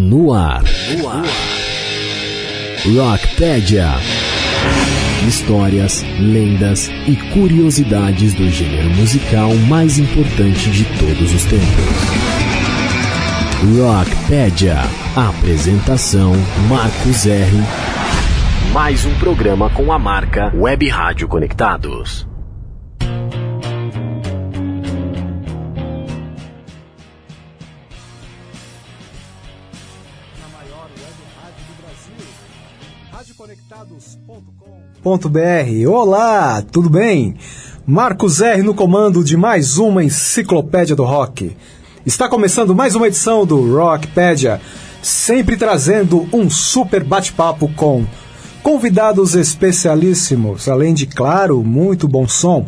No ar. No ar. Rockpedia. Histórias, lendas e curiosidades do gênero musical mais importante de todos os tempos. Rockpedia. Apresentação Marcos R. Mais um programa com a marca Web Rádio Conectados. Br. Olá, tudo bem? Marcos R no comando de mais uma enciclopédia do rock. Está começando mais uma edição do Rockpedia, sempre trazendo um super bate-papo com convidados especialíssimos, além de, claro, muito bom som,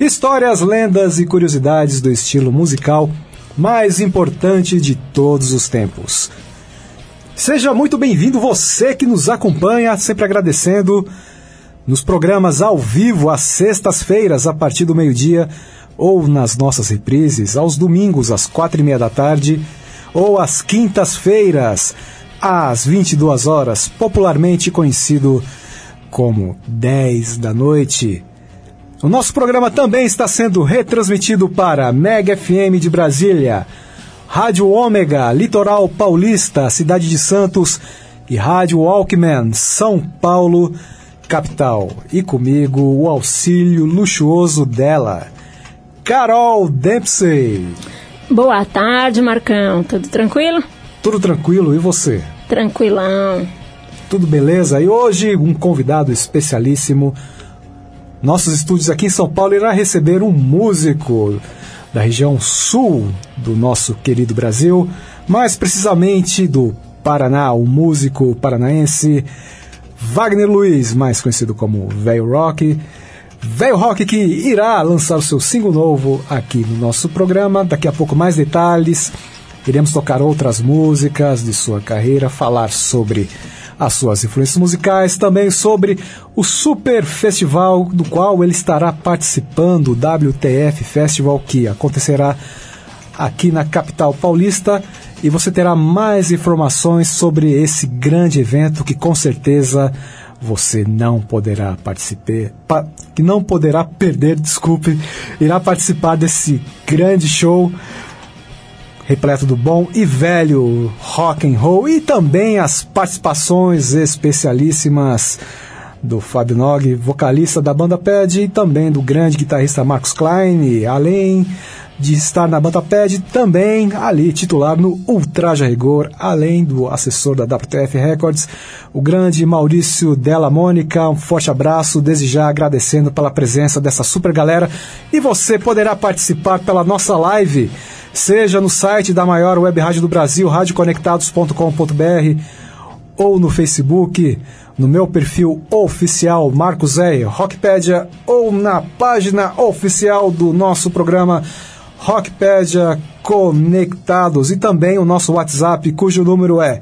histórias, lendas e curiosidades do estilo musical mais importante de todos os tempos. Seja muito bem-vindo você que nos acompanha, sempre agradecendo nos programas ao vivo às sextas-feiras a partir do meio-dia ou nas nossas reprises aos domingos às quatro e meia da tarde ou às quintas-feiras às 22 horas, popularmente conhecido como 10 da noite. O nosso programa também está sendo retransmitido para Mega FM de Brasília, Rádio Ômega, Litoral Paulista, Cidade de Santos e Rádio Walkman, São Paulo, capital. E comigo, o auxílio luxuoso dela, Carol Dempsey. Boa tarde, Marcão. Tudo tranquilo? Tudo tranquilo, e você? Tranquilão. Tudo beleza? E hoje, um convidado especialíssimo. Nossos estúdios aqui em São Paulo irá receber um músico da região sul do nosso querido Brasil, mais precisamente do Paraná, o músico paranaense Wagner Luiz, mais conhecido como Velho Rock. Velho Rock que irá lançar o seu single novo aqui no nosso programa. Daqui a pouco mais detalhes. Iremos tocar outras músicas de sua carreira, falar sobre as suas influências musicais, também sobre o super festival do qual ele estará participando, o WTF Festival, que acontecerá aqui na capital paulista. E você terá mais informações sobre esse grande evento que com certeza você não poderá participar, que não poderá perder, desculpe, irá participar desse grande show repleto do bom e velho rock and roll e também as participações especialíssimas do Fábio Nog, vocalista da banda Pad, e também do grande guitarrista Marcos Klein, além de estar na Bantaped, também ali titular no Ultraja Rigor, além do assessor da WTF Records, o grande Maurício Della Mônica. Um forte abraço, desde já agradecendo pela presença dessa super galera. E você poderá participar pela nossa live, seja no site da maior web rádio do Brasil, radioconectados.com.br, ou no Facebook, no meu perfil oficial Marcos R. Rockpedia, ou na página oficial do nosso programa Rockpedia Conectados e também o nosso WhatsApp, cujo número é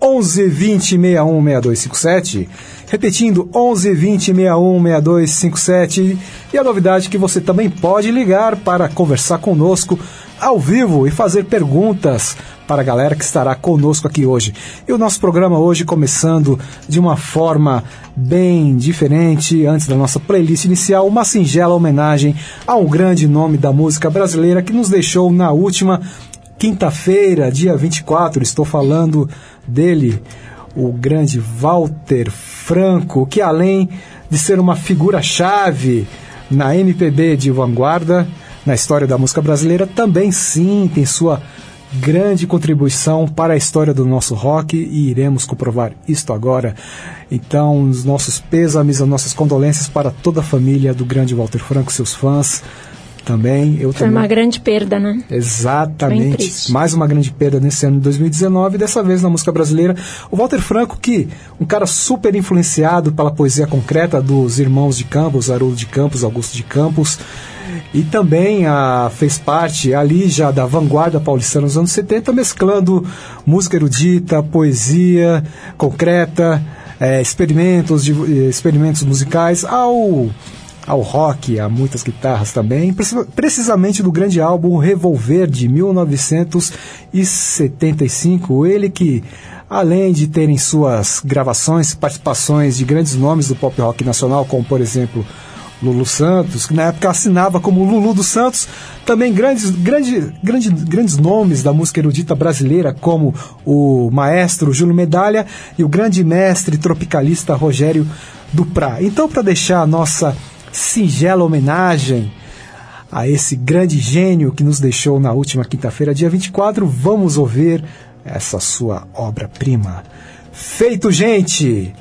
11 20 61 6257. Repetindo, 11 20 61 6257. E a novidade é que você também pode ligar para conversar conosco ao vivo e fazer perguntas para a galera que estará conosco aqui hoje. E o nosso programa hoje começando de uma forma bem diferente, antes da nossa playlist inicial, uma singela homenagem a um grande nome da música brasileira que nos deixou na última quinta-feira, dia 24. Estou falando dele, o grande Walter Franco, que além de ser uma figura-chave na MPB de vanguarda, na história da música brasileira, também sim tem sua grande contribuição para a história do nosso rock e iremos comprovar isto agora. Então, os nossos pêsames, as nossas condolências para toda a família do grande Walter Franco, seus fãs também. Eu Foi também. uma grande perda, né? Exatamente. Mais uma grande perda nesse ano de 2019, dessa vez na música brasileira. O Walter Franco, que um cara super influenciado pela poesia concreta dos irmãos de Campos, Haroldo de Campos, Augusto de Campos, e também ah, fez parte ali já da vanguarda paulistana nos anos 70, mesclando música erudita, poesia concreta, eh, experimentos, de, eh, experimentos musicais ao ao rock, a muitas guitarras também, precisamente do grande álbum Revolver de 1975. Ele que, além de ter em suas gravações participações de grandes nomes do pop rock nacional, como por exemplo Lulu Santos, que na época assinava como Lulu dos Santos, também grandes, grande, grande, grandes nomes da música erudita brasileira, como o maestro Júlio Medalha e o grande mestre tropicalista Rogério Duprá. Então, para deixar a nossa singela homenagem a esse grande gênio que nos deixou na última quinta-feira, dia 24, vamos ouvir essa sua obra-prima. Feito, gente!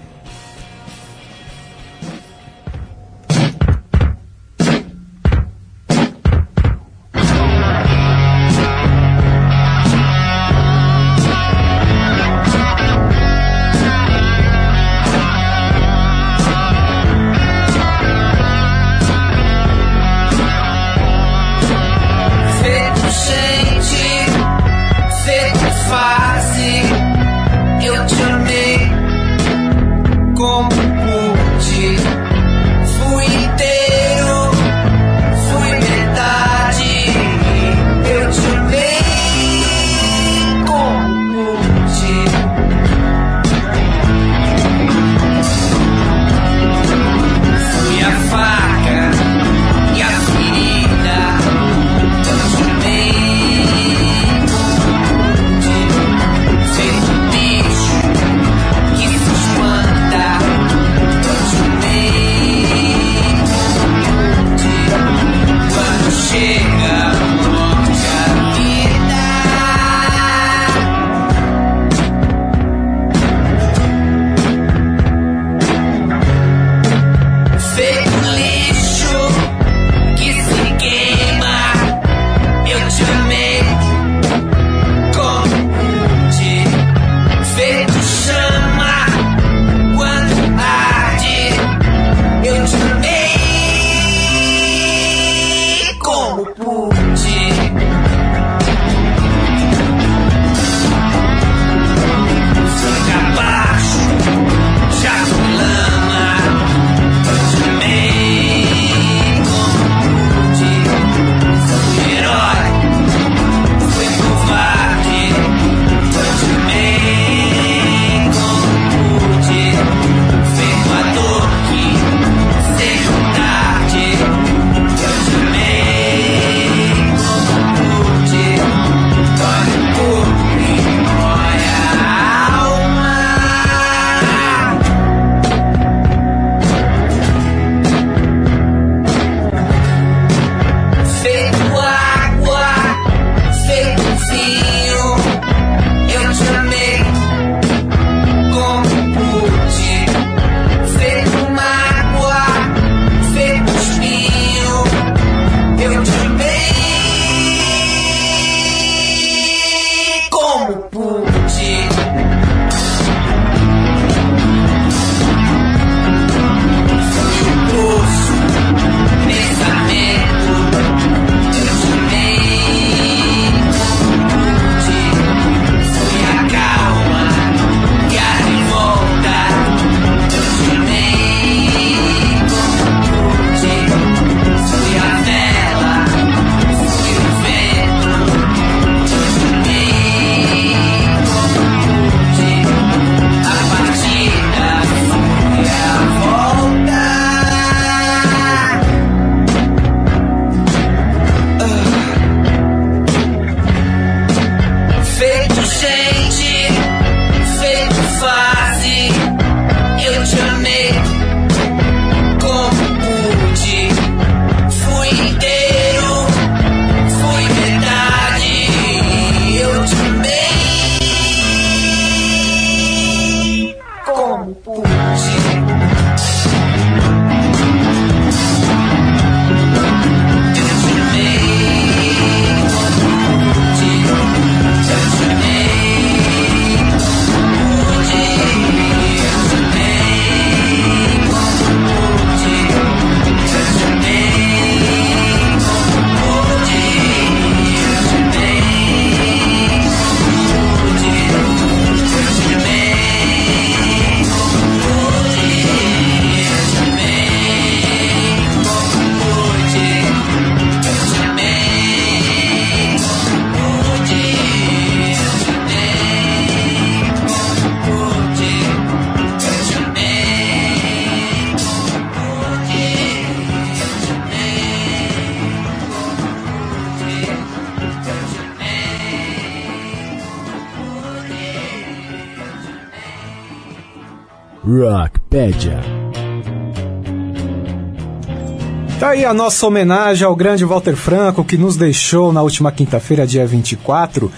Nossa homenagem ao grande Walter Franco que nos deixou na última quinta-feira, dia 24.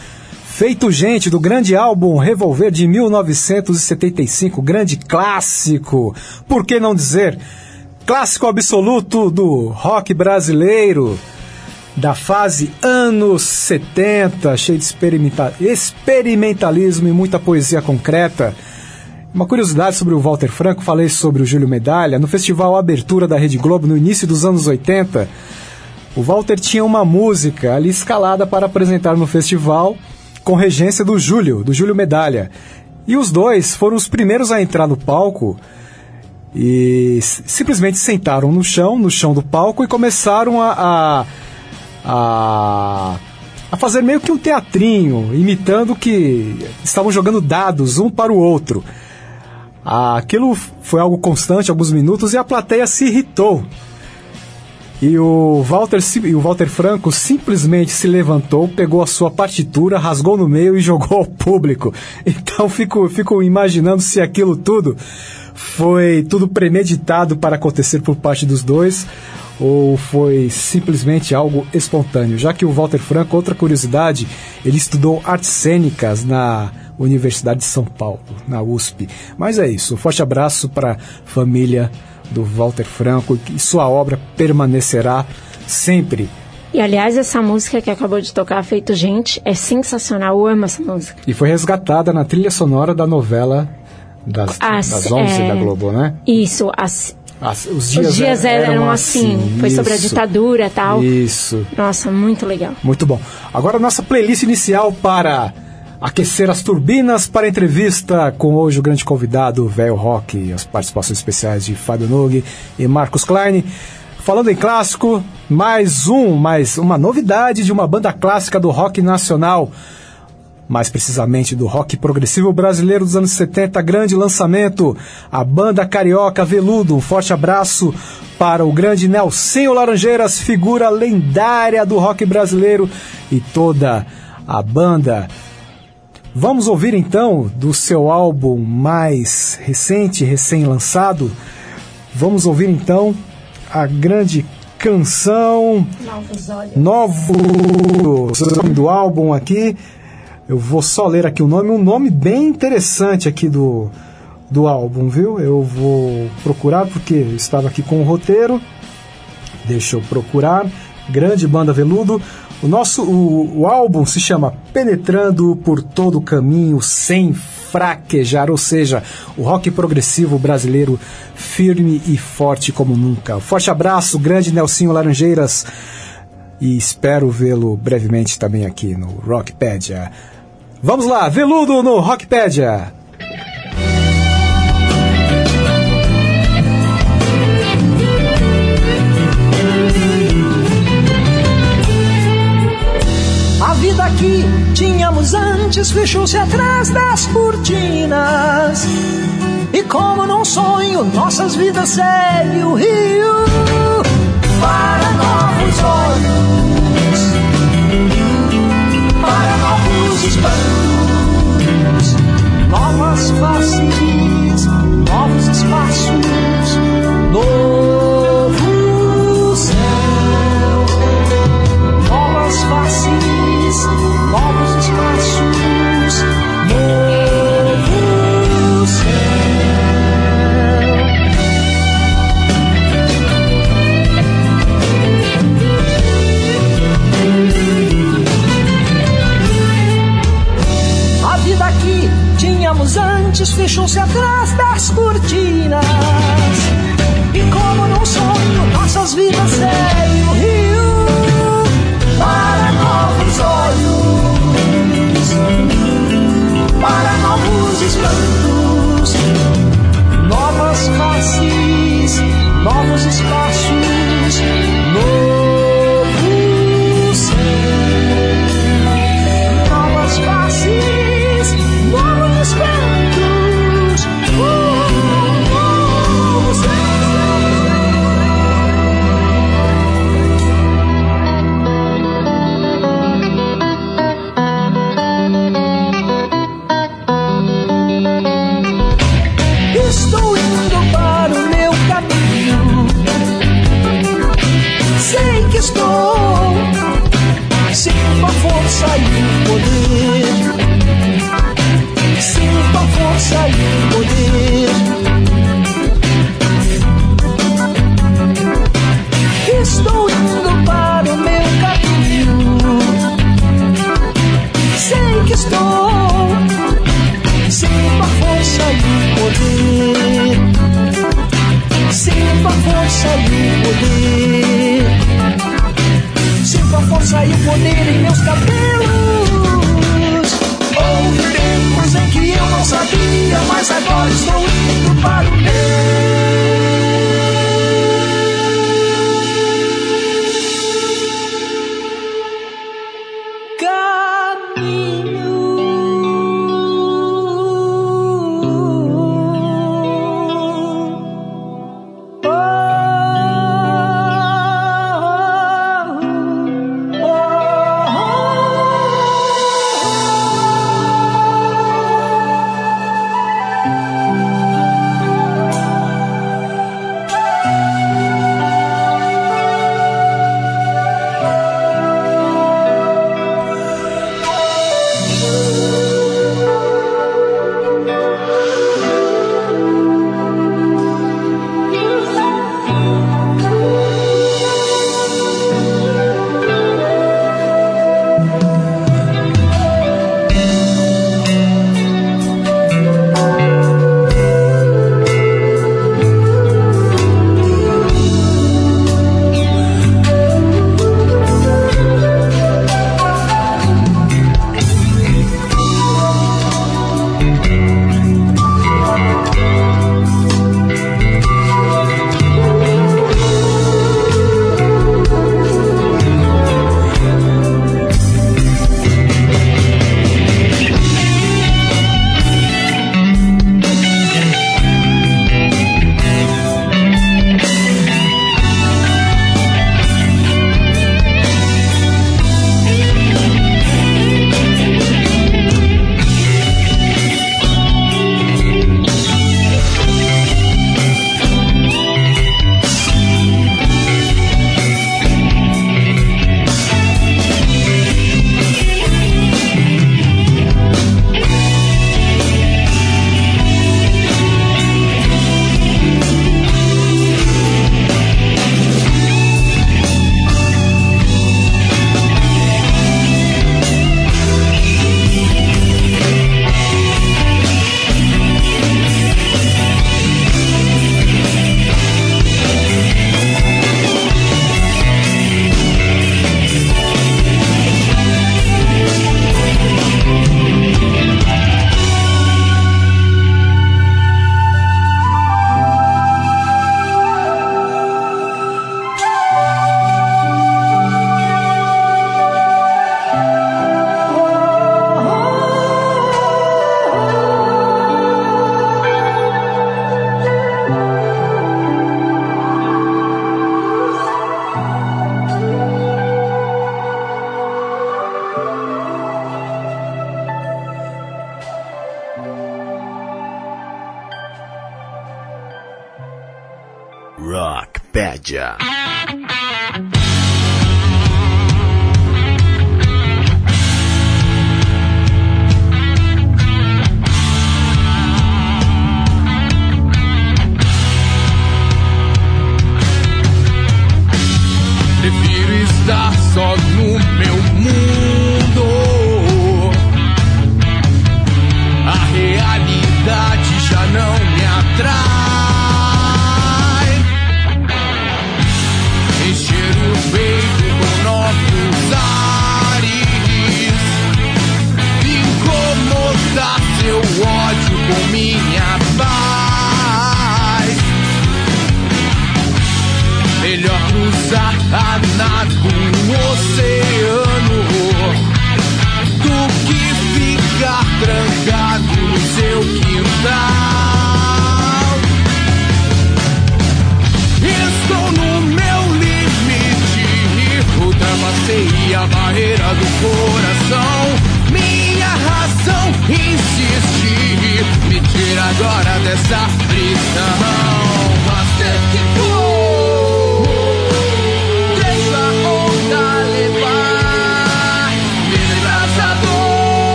Feito gente do grande álbum Revolver de 1975, grande clássico. Por que não dizer? Clássico absoluto do rock brasileiro da fase anos 70, cheio de experimenta experimentalismo e muita poesia concreta. Uma curiosidade sobre o Walter Franco, falei sobre o Júlio Medalha. No festival Abertura da Rede Globo, no início dos anos 80, o Walter tinha uma música ali escalada para apresentar no festival, com regência do Júlio, do Júlio Medalha. E os dois foram os primeiros a entrar no palco e simplesmente sentaram no chão, no chão do palco, e começaram a, a a, a fazer meio que um teatrinho, imitando que estavam jogando dados um para o outro. Aquilo foi algo constante, alguns minutos, e a plateia se irritou. E o Walter, o Walter Franco simplesmente se levantou, pegou a sua partitura, rasgou no meio e jogou ao público. Então fico, fico imaginando se aquilo tudo foi tudo premeditado para acontecer por parte dos dois ou foi simplesmente algo espontâneo? Já que o Walter Franco, outra curiosidade, ele estudou artes cênicas na Universidade de São Paulo, na USP. Mas é isso, um forte abraço para a família do Walter Franco e sua obra permanecerá sempre e aliás, essa música que acabou de tocar, Feito Gente, é sensacional. Eu amo essa música. E foi resgatada na trilha sonora da novela das, As, das 11 é... da Globo, né? Isso, as, as, os dias, os dias eram, eram assim. assim. Foi isso, sobre a ditadura e tal. Isso. Nossa, muito legal. Muito bom. Agora, nossa playlist inicial para aquecer as turbinas para a entrevista com hoje o grande convidado, Velho Rock, as participações especiais de Fábio Nogue e Marcos Klein. Falando em clássico, mais um, mais uma novidade de uma banda clássica do rock nacional mais precisamente do rock progressivo brasileiro dos anos 70, grande lançamento, a banda carioca Veludo. Um forte abraço para o grande Nelsinho Laranjeiras, figura lendária do rock brasileiro e toda a banda. Vamos ouvir então do seu álbum mais recente, recém-lançado. Vamos ouvir então a grande canção Novos Olhos. Novo do álbum aqui eu vou só ler aqui o nome, um nome bem interessante aqui do, do álbum, viu? Eu vou procurar porque estava aqui com o roteiro. Deixa eu procurar. Grande banda Veludo. O nosso o, o álbum se chama Penetrando por todo o caminho sem fraquejar, ou seja, o rock progressivo brasileiro firme e forte como nunca. Forte abraço, grande Nelsinho Laranjeiras. E espero vê-lo brevemente também aqui no Rockpedia. Vamos lá, Veludo no Rockpedia. A vida que tínhamos antes fechou-se atrás das cortinas. E como num sonho, nossas vidas seguem o rio. Para novos olhos, para novos espantos. Novas faces, novos espaços, novo tínhamos antes fechou-se atrás das cortinas. E como num sonho, nossas vidas seguem o rio para novos olhos, para novos espantos, novas faces, novos espaços,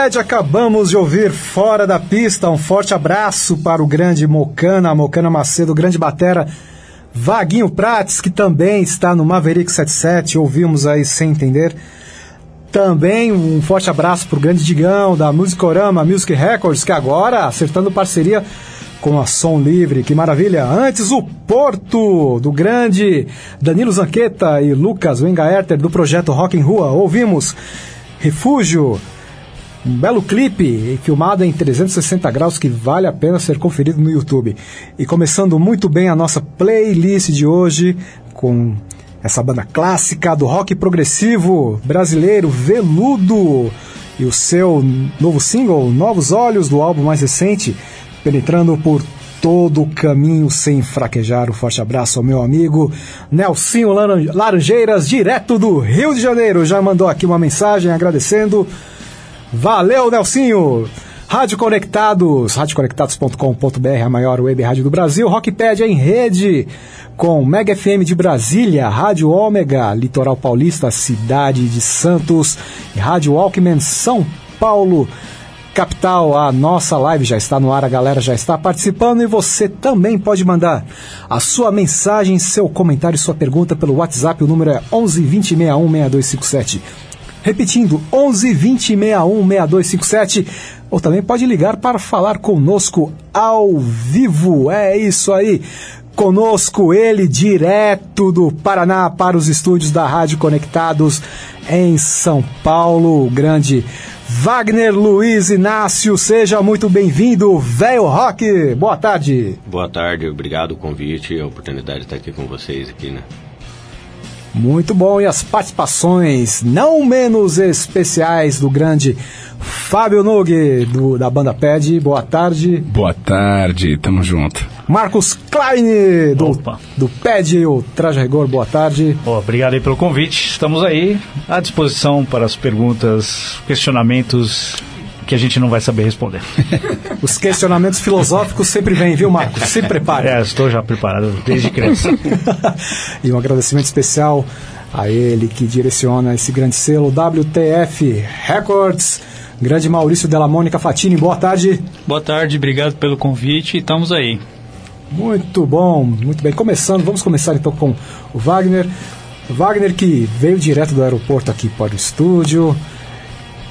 Rockpad, acabamos de ouvir Fora da Pista. Um forte abraço para o grande Mocana, Mocana Macedo, grande batera. Vaguinho Prates, que também está no Maverick 77, ouvimos aí sem entender. Também um forte abraço para o grande Digão, da Musicorama Music Records, que agora acertando parceria com a Som Livre, que maravilha. Antes, o Porto, do grande Danilo Zanqueta e Lucas Wengaerter, do projeto Rock em Rua. Ouvimos Refúgio, um belo clipe filmado em 360 graus que vale a pena ser conferido no YouTube. E começando muito bem a nossa playlist de hoje com essa banda clássica do rock progressivo brasileiro Veludo e o seu novo single Novos Olhos do álbum mais recente, penetrando por todo o caminho sem fraquejar. Um forte abraço ao meu amigo Nelsinho Laran- Laranjeiras, direto do Rio de Janeiro. Já mandou aqui uma mensagem agradecendo. Valeu, Nelsinho! Rádio Conectados, radioconectados.com.br, a maior web rádio do Brasil. Rockpedia em rede com Mega FM de Brasília, Rádio Ômega, Litoral Paulista, Cidade de Santos Rádio Walkman São Paulo. Capital, a nossa live já está no ar, a galera já está participando e você também pode mandar a sua mensagem, seu comentário, sua pergunta pelo WhatsApp. O número é 11 20 61 6257. Repetindo, 11 20 61 6257. Ou também pode ligar para falar conosco ao vivo. É isso aí. Conosco ele direto do Paraná para os estúdios da Rádio Conectados em São Paulo, o grande Wagner Luiz Inácio. Seja muito bem-vindo, velho rock. Boa tarde. Boa tarde, obrigado o convite e a oportunidade de estar aqui com vocês aqui, né? Muito bom. E as participações não menos especiais do grande Fábio Nug, do, da banda PED. Boa tarde. Boa tarde, tamo junto. Marcos Klein, do, Opa. do PED, o Traje Rigor. Boa tarde. Ó, obrigado aí pelo convite. Estamos aí à disposição para as perguntas, questionamentos que a gente não vai saber responder. Os questionamentos filosóficos sempre vêm, viu, Marcos? Se prepare. É, estou já preparado desde criança. e um agradecimento especial a ele que direciona esse grande selo WTF Records. Grande Maurício Della Mônica Fatini, boa tarde. Boa tarde, obrigado pelo convite. Estamos aí. Muito bom, muito bem. Começando, vamos começar então com o Wagner. O Wagner que veio direto do aeroporto aqui para o estúdio,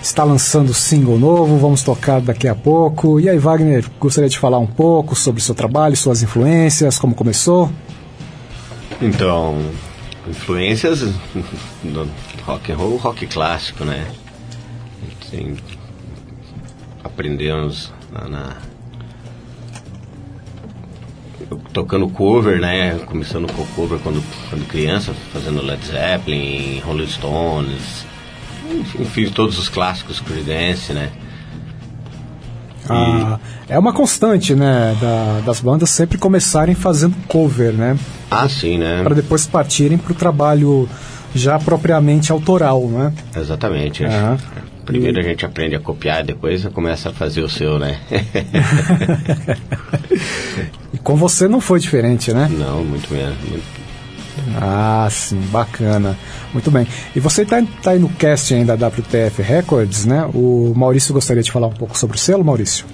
está lançando single novo, vamos tocar daqui a pouco. E aí, Wagner, gostaria de falar um pouco sobre seu trabalho, suas influências, como começou? Então, influências do rock and roll, rock clássico, né? Aprendemos na, na- tocando cover, né? Começando com cover quando, quando criança, fazendo Led Zeppelin, Rolling Stones, enfim, todos os clássicos Creedence, né? Ah, é uma constante, né, da- das bandas sempre começarem fazendo cover, né? Ah, sim, né? Para depois partirem para o trabalho já propriamente autoral, né? Exatamente. Aham. Primeiro a gente aprende a copiar, depois começa a fazer o seu, né? E com você não foi diferente, né? Não, muito menos. muito- Ah, sim, bacana. Muito bem. E você está tá aí no casting ainda da WTF Records, né? O Maurício gostaria de falar um pouco sobre o selo, Maurício?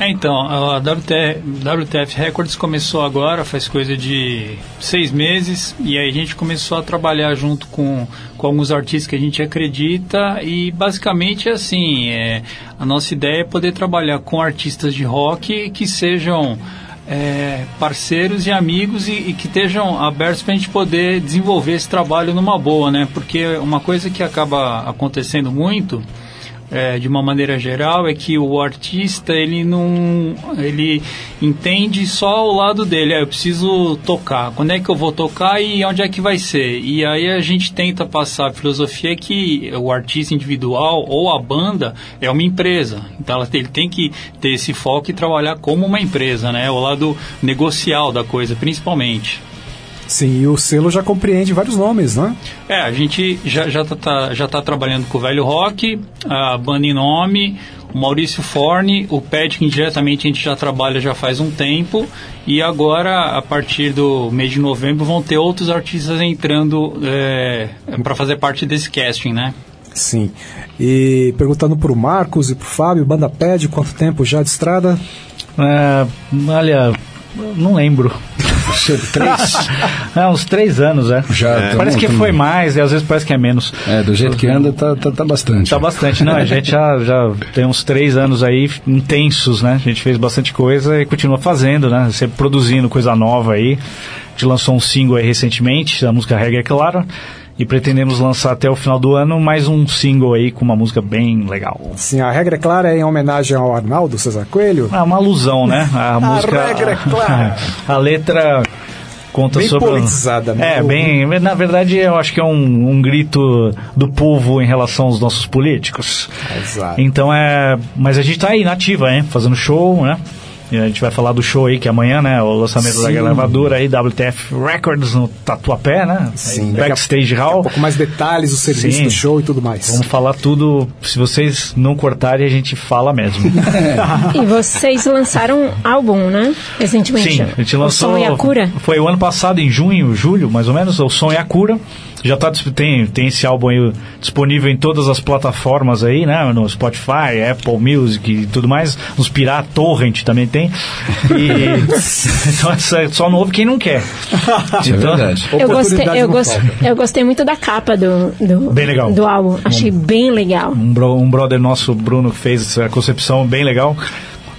É, então, a WT, WTF Records começou agora, faz coisa de seis meses, e aí a gente começou a trabalhar junto com, com alguns artistas que a gente acredita, e basicamente assim, é, a nossa ideia é poder trabalhar com artistas de rock que sejam é, parceiros e amigos e, e que estejam abertos para a gente poder desenvolver esse trabalho numa boa, né? Porque uma coisa que acaba acontecendo muito é, de uma maneira geral é que o artista ele não ele entende só o lado dele. Ah, eu preciso tocar. Quando é que eu vou tocar e onde é que vai ser? E aí a gente tenta passar a filosofia que o artista individual ou a banda é uma empresa. Então ele tem que ter esse foco e trabalhar como uma empresa né? O lado negocial da coisa principalmente Sim, e o selo já compreende vários nomes, né? É, a gente já, já, tá, já tá trabalhando com o Velho Rock, a banda em nome, o Maurício Forne, o Pet, que indiretamente a gente já trabalha já faz um tempo, e agora, a partir do mês de novembro, vão ter outros artistas entrando é, para fazer parte desse casting, né? Sim. E perguntando pro Marcos e pro Fábio, banda pede quanto tempo já de estrada? É, olha, não lembro. três? É, uns três anos, é. Já Parece tamo- que tamo- foi mais, e às vezes parece que é menos. É, do jeito que anda, tá, tá, tá bastante. Tá bastante, não, a gente já, já tem uns três anos aí intensos, né? A gente fez bastante coisa e continua fazendo, né? Sempre produzindo coisa nova aí. A gente lançou um single aí recentemente, a música Regra é Claro, e pretendemos lançar até o final do ano mais um single aí com uma música bem legal. Sim, a regra é clara é em homenagem ao Arnaldo César Coelho. É uma alusão, né? A, música. regra é clara. a letra conta Bem sobre. politizada, né? É, bem. Na verdade, eu acho que é um, um grito do povo em relação aos nossos políticos. Exato. Então é. Mas a gente tá aí nativa, hein? Fazendo show, né? E a gente vai falar do show aí que é amanhã, né? O lançamento da Sim. gravadora aí, WTF Records no Tatuapé, né? Sim, daqui a- Backstage Um Hall. pouco mais detalhes, o serviço Sim. do show e tudo mais. Vamos falar tudo. Se vocês não cortarem, a gente fala mesmo. E vocês lançaram álbum, né? Recentemente. Sim, a gente lançou. O Som e a Cura. Foi o ano passado, em junho, julho, mais ou menos, o Som e a Cura. Já tá, tem, tem esse álbum aí disponível em todas as plataformas aí, né? No Spotify, Apple Music e tudo mais. Nos Pirata, Torrent também tem. E, então essa é só novo quem não quer. Isso é verdade. Eu gostei, eu, eu gostei muito da capa do, do, Bem legal. do álbum. Achei bem legal. um, bro- um brother nosso, Bruno, que fez essa concepção bem legal.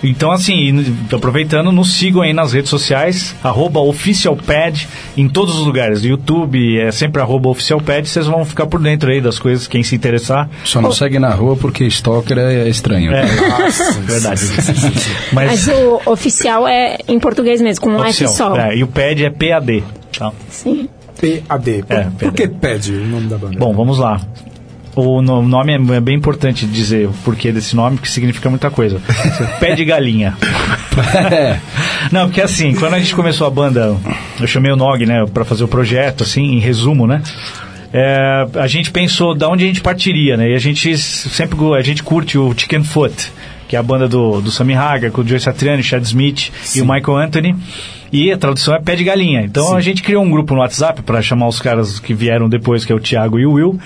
Então, assim, n- aproveitando, nos sigam aí nas redes sociais, arroba oficialpad, em todos os lugares. YouTube, é sempre arroba oficialpad, vocês vão ficar por dentro aí das coisas, quem se interessar. Só não segue na rua porque stalker é estranho. É, verdade. Mas Mas, o oficial é em português mesmo, com um F oficial. só. É, e o pad é PAD. Tá? Sim. PAD. Por, É, por PAD. que pede o nome da banda? Bom, vamos lá. O no- nome é é bem importante dizer o porquê desse nome, que significa muita coisa. Pé de galinha. Não, porque assim, quando a gente começou a banda, eu chamei o Nog, né, pra fazer o projeto, assim, em resumo, né? é, a gente pensou da onde a gente partiria, né? E a gente sempre a gente curte o Chicken Foot, que é a banda do, do Sammy Hagar, com o Joe Satriani, Chad Smith e o Michael Anthony. E a tradução é pé de galinha. Então a gente criou um grupo no WhatsApp para chamar os caras que vieram depois, que é o Thiago e o Will.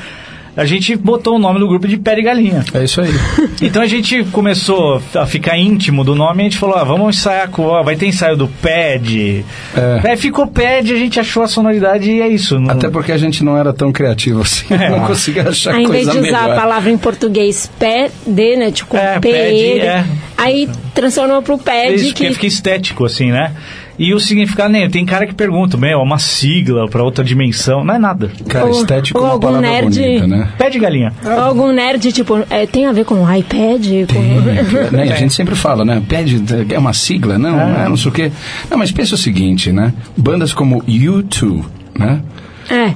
A gente botou o nome do grupo de pé de galinha. É isso aí. Então a gente começou a ficar íntimo do nome e a gente falou, ah, vamos ensaiar com. ó, vai ter ensaio do pad. É. Aí ficou pad, a gente achou a sonoridade e é isso. Não- Até porque a gente não era tão criativo assim. É. Não conseguia achar Aí, em vez coisa de usar melhor. a palavra em português pé de, né? Tipo, É, P, pad, E, é. aí transformou pro pad Isso, que porque fica estético, assim, né? E o significado, nem tem cara que pergunta, meu, é uma sigla pra outra dimensão. Não é nada. Cara, Ou- estético ou é uma algum palavra nerd- bonita, né? Pé de galinha. Ou algum nerd, tipo, é, tem a ver com o iPad? Com... né? A gente sempre fala, né? Pede, é uma sigla, não, é, não sei o quê. Não, mas pensa o seguinte, né? Bandas como U2, né? É.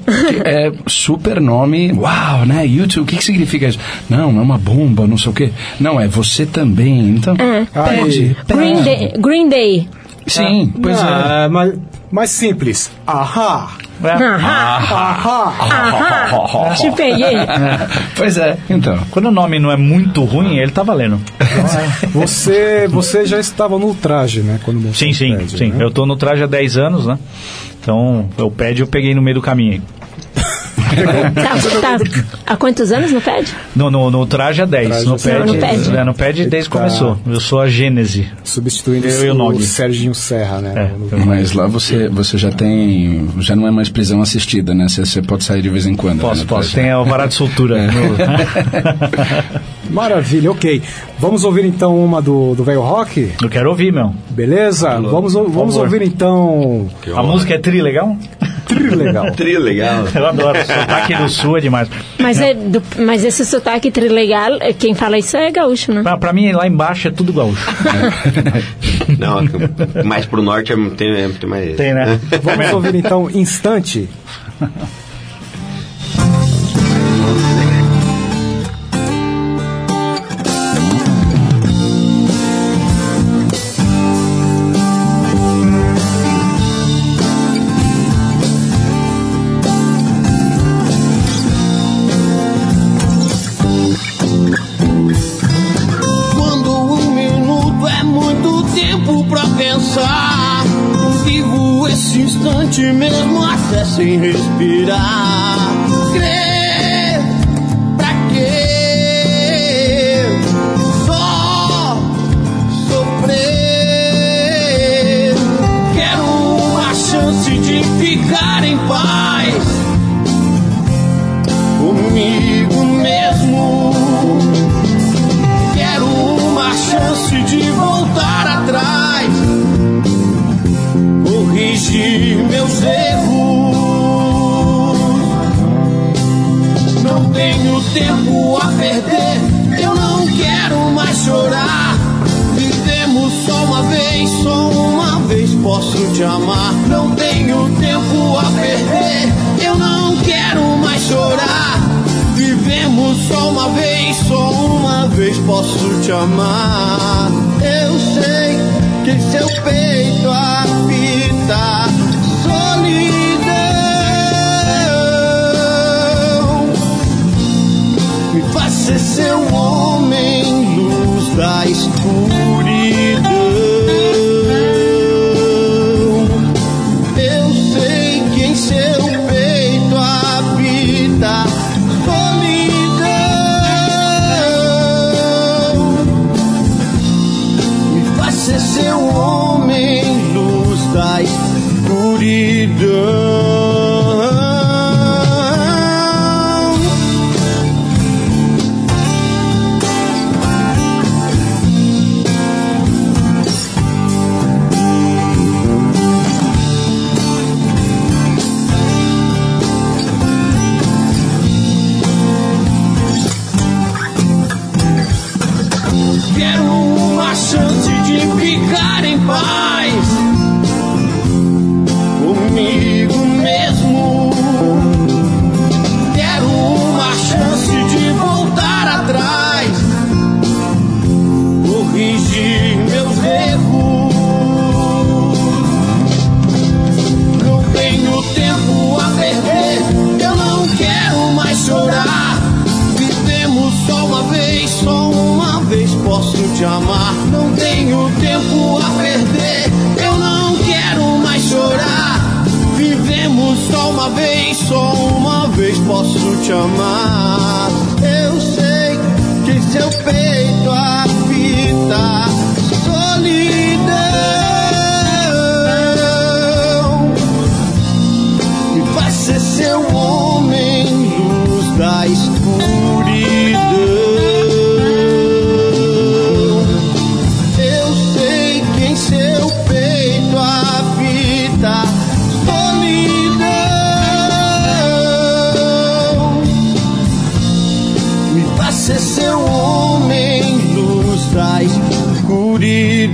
É super nome, uau, né? YouTube, o que, que significa isso? Não, é uma bomba, não sei o quê. Não, é você também. Então, pede, Green pede. Day. Green Day. Sim, pois é. Ah, mais, mais simples. Ahá. É. Ahá, Ahá. ahá. Te peguei. Pois é, então. Quando o nome não é muito ruim, ele tá valendo. Você, você já estava no traje, né? Quando Sim, sim, pad, sim. né? Eu tô no traje há 10 anos, né? Então, o pad eu peguei no meio do caminho. Tá, tá. Há quantos anos no pad? No, no, no traje há 10. Traje no, dez. No pad. É, no pad desde que Tá. começou. Eu sou a Gênese. Substituindo Eu e o o. Serginho Serra, né? É, No- Mas lá você, você já tem. Já não é mais prisão assistida, né? Você, você pode sair de vez em quando. Posso, né, posso. Tem a vará de soltura. No- Maravilha, ok. Vamos ouvir então uma do, do Velho Rock? Eu quero ouvir, meu. Beleza? Vamos, vamos ouvir então. A música é tri legal? Tri legal. Trio legal. Eu adoro. Sotaque do sul é demais. Mas, é do- mas esse sotaque trilegal, é, quem fala isso é gaúcho, né? Pra, pra mim, lá embaixo é tudo gaúcho. Não, mais pro norte é, tem, é, tem mais. Tem, né? Vamos ouvir então Instante.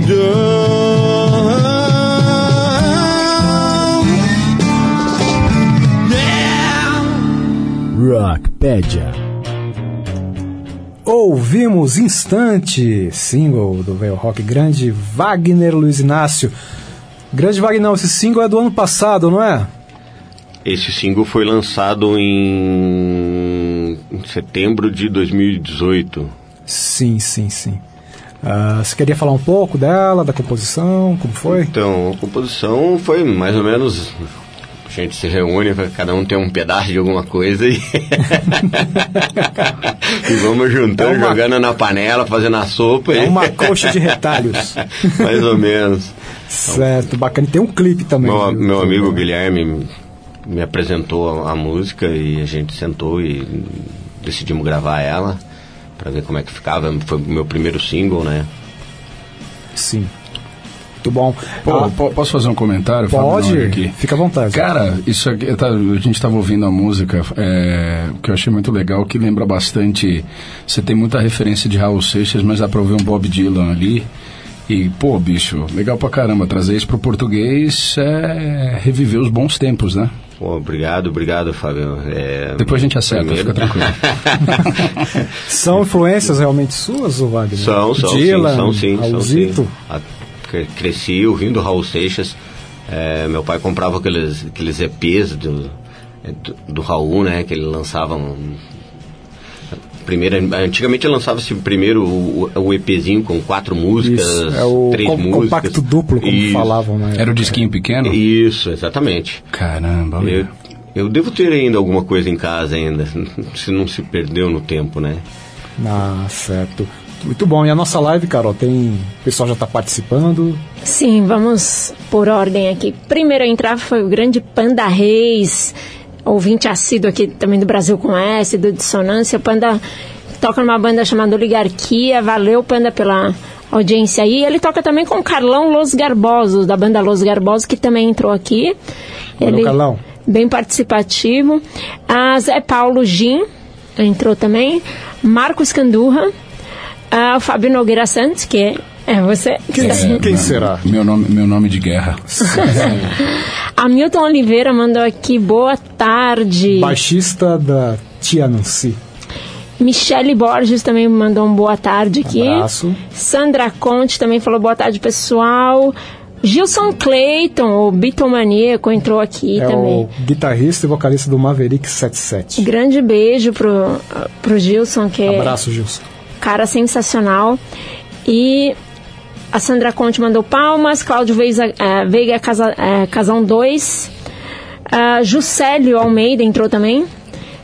Escuridão. Yeah. Rockpedia. Ouvimos Instante, single do Veio Rock Grande Wagner Luiz Inácio. Grande Wagner, esse single é do ano passado, não é? Esse single foi lançado em em setembro de 2018. Sim, sim, sim. Ah, você queria falar um pouco dela, da composição, como foi? Então, a composição foi mais ou menos. A gente se reúne, cada um tem um pedaço de alguma coisa e. e vamos juntando, É uma- jogando na panela, fazendo a sopa. É e- uma coxa de retalhos. mais ou menos. certo, bacana. Tem um clipe também. Meu, viu? meu amigo Guilherme me apresentou a, a música e a gente sentou e decidimos gravar ela para ver como é que ficava. Foi o meu primeiro single, né? Sim. Muito bom. Pô, Ah, po- posso fazer um comentário? Pode? Aqui? Fica à vontade. Cara, isso aqui, a gente estava ouvindo a música, é, que eu achei muito legal, que lembra bastante. Você tem muita referência de Raul Seixas, mas dá pra ouvir um Bob Dylan ali. E, pô, bicho, legal pra caramba. Trazer isso pro português é reviver os bons tempos, né? Pô, obrigado, obrigado, Fábio. É, Depois a gente acerta, primeiro- fica tranquilo. São influências realmente suas, o Wagner? São, são, Dylan, sim, são sim, são Raulzito? sim. A- cre- Cresci ouvindo Raul Seixas. É, meu pai comprava aqueles, aqueles EPs do, é, do, do Raul, né? Que ele lançava um, Primeiro, antigamente lançava-se primeiro o, o EPzinho com quatro músicas, Isso, é o três com- músicas. compacto duplo, como Isso. falavam, né? Era o disquinho pequeno? Isso, exatamente. Caramba, Eu. Eu devo ter ainda alguma coisa em casa ainda, se não se perdeu no tempo, né? Ah, certo. Muito bom. E a nossa live, Carol, tem. O pessoal já está participando. Sim, vamos por ordem aqui. Primeiro a entrar foi o grande Panda Reis, ouvinte assíduo aqui também do Brasil com S, do Dissonância. Panda toca numa banda chamada Oligarquia. Valeu, Panda, pela audiência aí. Ele toca também com o Carlão Los Garbosos, da banda Los Garbosos, que também entrou aqui. Valeu, Ele Carlão. bem participativo. A Zé Paulo Gin entrou também. Marcos Candurra. Ah, o Fábio Nogueira Santos, que é, é você. Quem, É, quem será? Meu nome, meu nome de guerra. Hamilton Oliveira mandou aqui boa tarde. Baixista da Tia Nancy. Michele Borges também mandou um boa tarde aqui. Abraço. Sandra Conte também falou boa tarde, pessoal. Gilson Clayton, o Bitomaníaco, entrou aqui é também. o guitarrista e vocalista do Maverick 77. Grande beijo pro, pro Gilson, que é Abraço, Gilson. cara sensacional. E a Sandra Conte mandou palmas, Cláudio Veiga, eh, Veiga Casa, eh, Casão 2. Ah, Juscelio Almeida entrou também.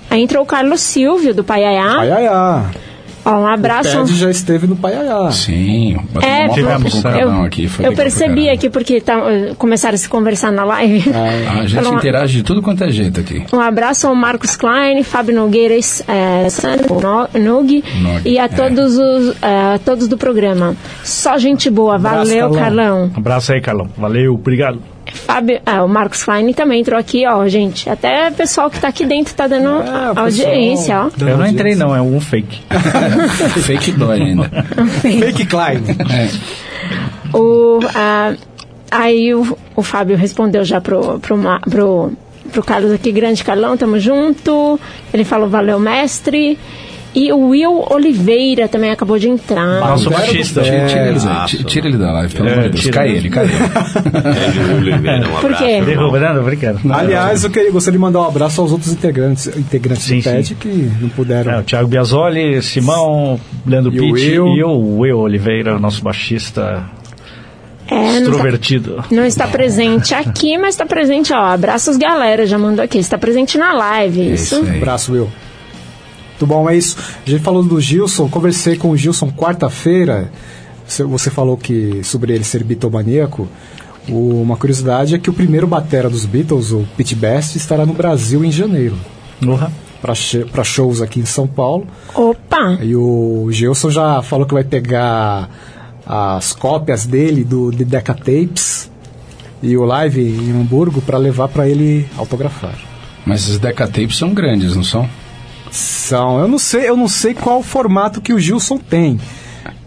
Entrou o Carlos Silvio, do Paiaiá. Paiaiá. Ó, um abraço. Ted já esteve no Paiaiá. Sim, É, o eu, aqui. Foi eu percebi aqui porque tá, eh, começaram a se conversar na live. Ah, a gente Falou- interage de tudo quanto é jeito aqui. Um abraço ao Marcos Klein, Fábio Nogueira, é, Nog Nog, e a é. todos os eh, todos do programa. Só gente boa, Abraço, valeu, Carlão. Carlão. Abraço aí, Carlão. Valeu, obrigado. Fábio, ah, o Marcos Klein também entrou aqui, ó, gente. Até o pessoal que tá aqui dentro tá dando É, o audiência, ó. dando Eu não entrei, audiência. não, é um fake. Fake dói ainda. Fake Klein. É. O, ah, aí o, o Fábio respondeu já pro, pro, Ma- pro, pro Carlos aqui, grande Carlão, tamo junto. Ele falou, valeu, mestre. E o Will Oliveira também acabou de entrar. Do baixista. pé. Tira ele, daí, Exato. ti- tira ele da live, pelo É, amor de Deus. tira. Cai ele, cai ele. É, Oliveira, um Por quê? irmão. Derruba, não, obrigado. Aliás, eu queria, gostaria de mandar um abraço aos outros integrantes, integrantes Sim, do TED sim. que não puderam. É, o Thiago Biasoli, Simão, Leandro E o Pitti Will. e o Will Oliveira, o nosso baixista É, não, tá, extrovertido. não está presente aqui, mas está presente, ó. Abraços, galera, já mandou aqui. Está presente na live, isso. isso aí. Abraço, Will. Muito bom, é isso. A gente falou do Gilson, conversei com o Gilson quarta-feira. Você- falou que sobre ele ser bitomaníaco. Uma curiosidade é que o primeiro batera dos Beatles, o Pete Best, estará no Brasil em janeiro. Urra. Para shows aqui em São Paulo. Opa! E o Gilson já falou que vai pegar as cópias dele do The Decca Tapes e o live em Hamburgo para levar para ele autografar. Mas esses decatapes são grandes, não são? São, eu não sei, eu não sei qual o formato que o Gilson tem.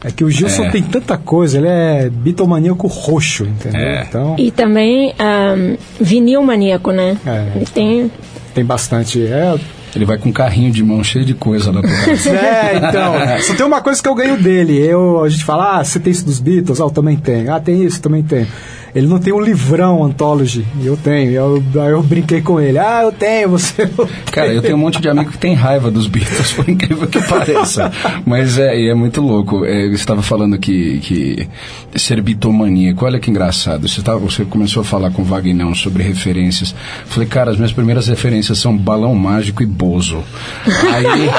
É que o Gilson É. tem tanta coisa, ele é bitomaníaco roxo, entendeu? É. Então, E também um, vinil maníaco, né? É. Ele tem. tem bastante. É, Ele vai com um carrinho de mão cheio de coisa casa. É, então, só tem uma coisa que eu ganho dele. Eu, a gente fala, ah, você tem isso dos Beatles? Ah, eu também tenho. Ah, tem isso, também tenho. Ele não tem um livrão Anthology, e eu tenho. E eu, aí eu brinquei com ele. Ah, eu tenho, você não tem. Cara, eu tenho um monte de amigo que tem raiva dos Beatles, por incrível que pareça. Mas é, e é muito louco. É, você estava falando que, que ser bitomaníaco, olha que engraçado. Você, tava, você começou a falar com o Vagnão sobre referências. Falei, cara, as minhas primeiras referências são Balão Mágico e Bozo. Aí,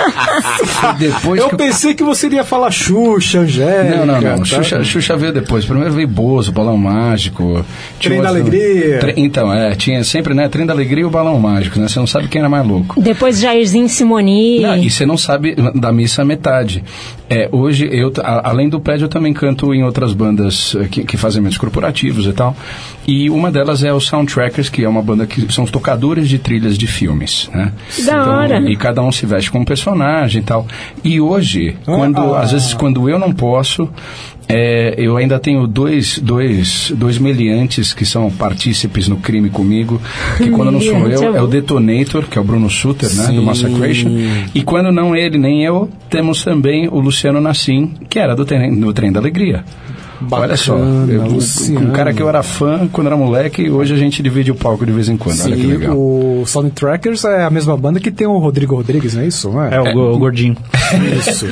depois Eu que eu pensei que você iria falar Xuxa, Angélica. Não, não, não. tá? Xuxa, Xuxa veio depois. Primeiro veio Bozo, Balão Mágico. Trem Tinha da Alegria. Tre- Então, é, tinha sempre, né? Trem da Alegria e o Balão Mágico, né? Você não sabe quem era mais louco. Depois Jairzinho Simoni. Não, e você não sabe da missa a metade. É, hoje, eu, a- além do prédio, eu também canto em outras bandas eh, que, que fazem eventos corporativos e tal. E uma delas é o Soundtrackers, que é uma banda que são os tocadores de trilhas de filmes, né? Da hora. E cada um se veste como um personagem e tal. E hoje, quando, Ah. às vezes, quando eu não posso, é, eu ainda tenho dois, dois, dois meliantes que são partícipes no crime comigo, que quando não sou Meliante é eu, é o. Detonator, que é o Bruno Suter, né, do Sim. Massacration, e quando não ele nem eu, temos também o Luciano Nassim, que era do Trem, do trem da Alegria. Olha só, eu- Luciano. um cara que eu era fã quando era moleque, hoje a gente divide o palco de vez em quando, olha que Sim, legal. o Soundtrackers é a mesma banda que tem o Rodrigo Rodrigues, não é isso? Não É, o, go- o gordinho. Isso.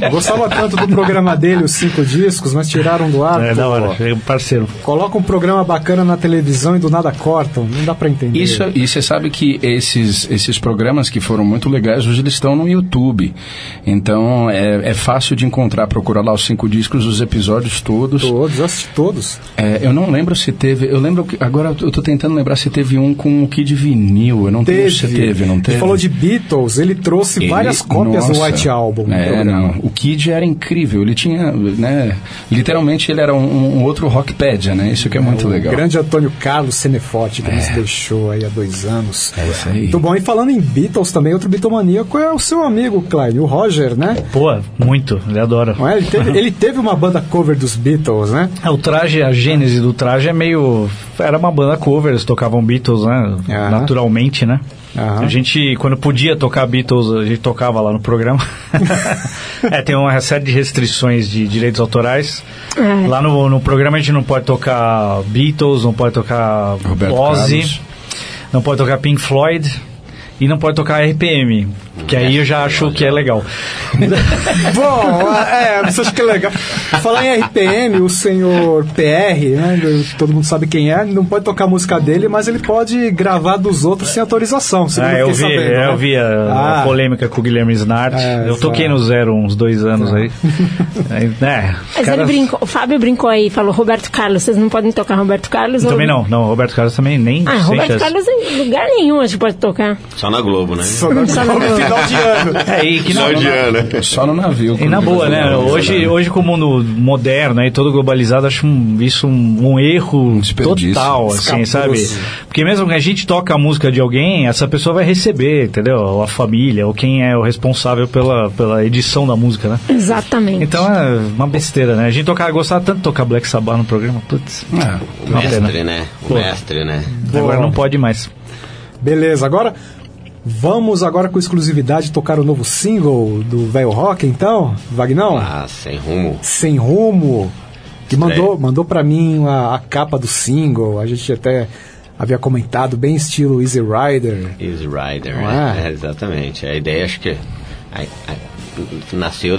Eu gostava tanto do programa dele, os cinco discos, mas tiraram do ar. É pô. da hora, é um parceiro. Coloca um programa bacana na televisão e do nada cortam. Não dá pra entender. Isso, e você sabe que esses, esses programas que foram muito legais, hoje eles estão no YouTube. Então é, é fácil de encontrar, procurar lá os cinco discos, os episódios todos. Todos, assisti todos. É, eu não lembro se teve. Eu lembro que. Agora eu tô tentando lembrar se teve um com o Kid Vinil. Eu não Teve. lembro se teve, não teve. Ele falou de Beatles, ele trouxe Ele- várias cópias do nossa. White Album. É, não. O Kid era incrível. Ele tinha, né? Literalmente ele era um, um outro rockpedia, né? Isso que é muito o legal. grande Antônio Carlos Seneforte, que nos deixou aí há dois anos. É isso aí. Muito bom. E falando em Beatles também, outro bitomaníaco é o seu amigo, Clyde, o Roger, né? Pô, muito, ele adora. É? ele, teve, ele teve uma banda cover dos Beatles, né? É, o traje, a gênese do traje é meio. Era uma banda cover, eles tocavam Beatles, né? Naturalmente, né? Aham. A gente, quando podia tocar Beatles, a gente tocava lá no programa. é, tem uma série de restrições de direitos autorais. É. Lá no, no programa a gente não pode tocar Beatles, não pode tocar Roberto Ozzy, Carlos. não pode tocar Pink Floyd e não pode tocar RPM. Que aí eu já acho que é legal. Bom, é, você acha que é legal. Falar em RPM, o senhor PR, né? Todo mundo sabe quem é, não pode tocar a música dele, mas ele pode gravar dos outros sem autorização. Ah, eu vi, sabendo, né? eu vi a, a Ah. polêmica com o Guilherme Snart. É, eu toquei no Zero uns dois anos aí. Aí, é, Mas cara- ele brincou, o Fábio brincou aí, falou Roberto Carlos, vocês não podem tocar Roberto Carlos? ou- Também não, não, Roberto Carlos também nem Ah, Roberto chance. Carlos em lugar nenhum a gente pode tocar. Só na Globo, né? Só no Só no- final de ano. É, e que não, Só de não- ano. Só no navio. E na boa, né? Hoje, hoje com o mundo moderno e todo globalizado, acho um- isso um, um erro total, assim, sabe? Porque mesmo que a gente toca a música de alguém, essa pessoa vai receber, entendeu? Ou a família, ou quem é o responsável pela, pela edição da música, né? Exatamente. Então é uma besteira, né? A gente tocava, gostava tanto de tocar Black Sabbath no programa, putz. É. O Uma pena. mestre, né? O Pô. mestre, né? Agora não pode mais. Beleza, agora vamos agora com exclusividade tocar o novo single do Velho Rock, então, Vagnão? Ah, sem rumo. Sem Rumo, que mandou, mandou para mim a, a capa do single, a gente até havia comentado, bem estilo Easy Rider. Easy Rider, né? é? É, exatamente. A ideia acho que a- a- nasceu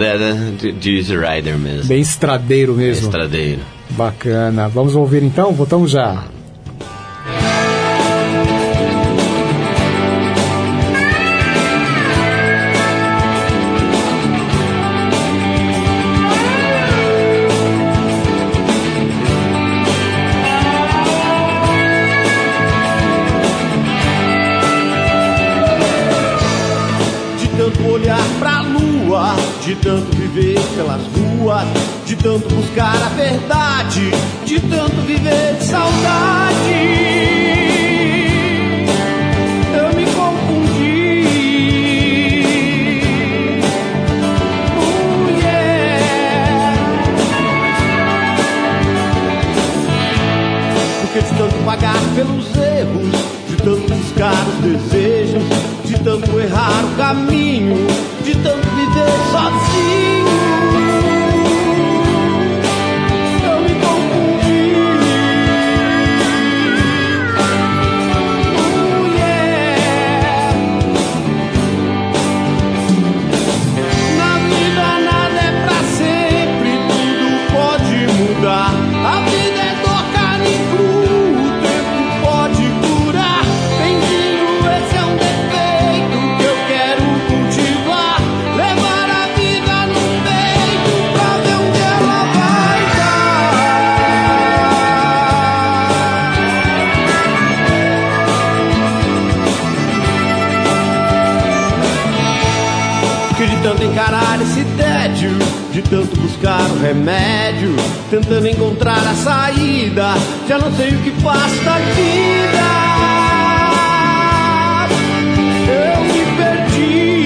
de, de Easy Rider mesmo. Bem estradeiro mesmo. Estradeiro. Bacana. Vamos ouvir então? Voltamos já. De tanto viver pelas ruas, de tanto buscar a verdade, de tanto viver de saudade. Eu me confundi. Mulher. Porque de tanto pagar pelos erros, de tanto buscar os desejos, de tanto errar o caminho, de tanto viver tanto buscar o remédio, tentando encontrar a saída, já não sei o que faço da vida. Eu me perdi.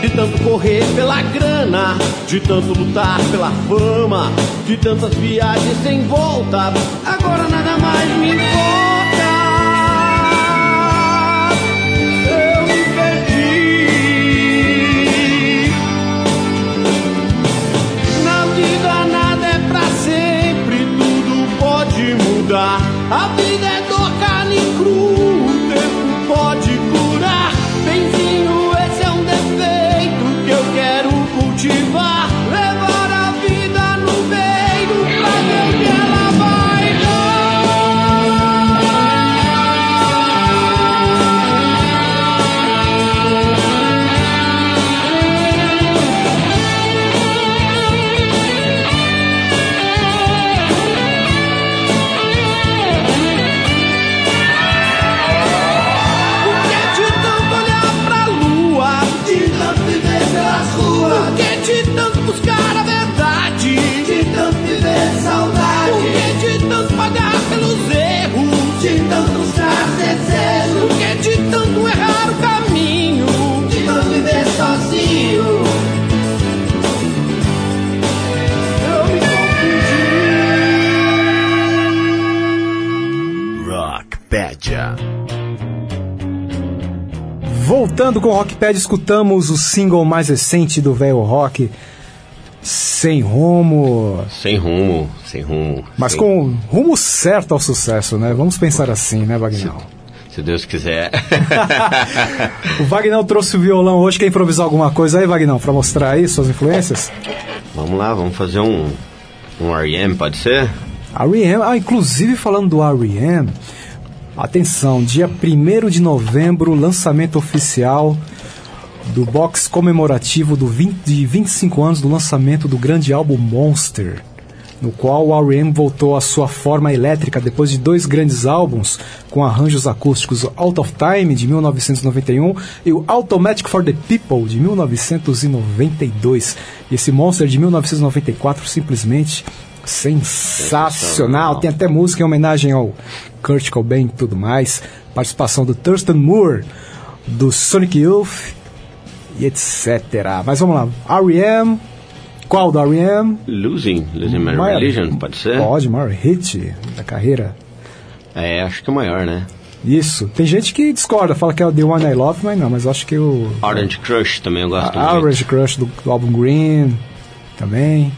De tanto correr pela grana, de tanto lutar pela fama, de tantas viagens sem volta, agora nada mais me importa. Voltando com o Rockpad, escutamos o single mais recente do Velho Rock, Sem Rumo, Sem rumo, sem rumo. mas sem- com rumo certo ao sucesso, né? Vamos pensar assim, né, Vagnão? Se Deus quiser. O Vagnão trouxe o violão hoje, quer improvisar alguma coisa aí, Vagnão, pra mostrar aí suas influências? vamos lá, vamos fazer um, um R.E.M., pode ser? R.E.M., ah, inclusive falando do R.E.M., atenção, dia 1 de novembro, lançamento oficial do box comemorativo do 20, de 25 anos do lançamento do grande álbum Monster, no qual o R.E.M. voltou à sua forma elétrica depois de dois grandes álbuns com arranjos acústicos, Out of Time, de 1991, e o Automatic for the People, de 1992. E esse Monster de 1994 simplesmente sensacional. Tem até música em homenagem ao Kurt Cobain e tudo mais. Participação do Thurston Moore, do Sonic Youth e etc. Mas vamos lá. R.E.M. Qual do R.E.M.? Losing, Losing My Maior- Religion, pode ser? Pode, maior hit da carreira. É, acho que é o maior, né? Isso. Tem gente que discorda, fala que é o The One I Love, mas não, mas acho que o. Orange Crush também eu gosto A muito. Orange Crush do, do álbum Green também.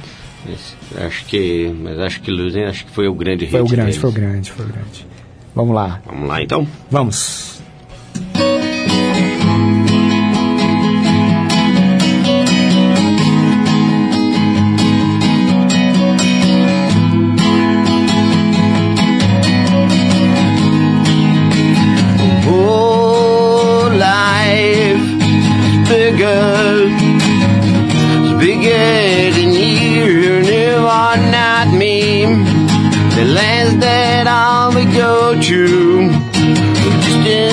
Esse- Acho que, mas acho que Losing acho que foi o grande Foi o hit grande, deles. foi o grande, foi o grande. Vamos lá, Vamos lá então? vamos. Oh, life is bigger, it's bigger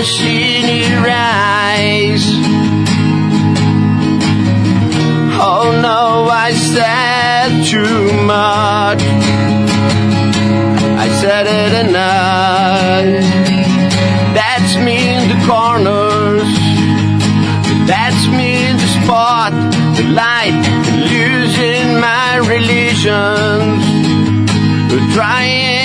see rise. Oh no, I said too much. I said it enough. That's me in the corners. That's me in the spot, the light, losing my religion. Trying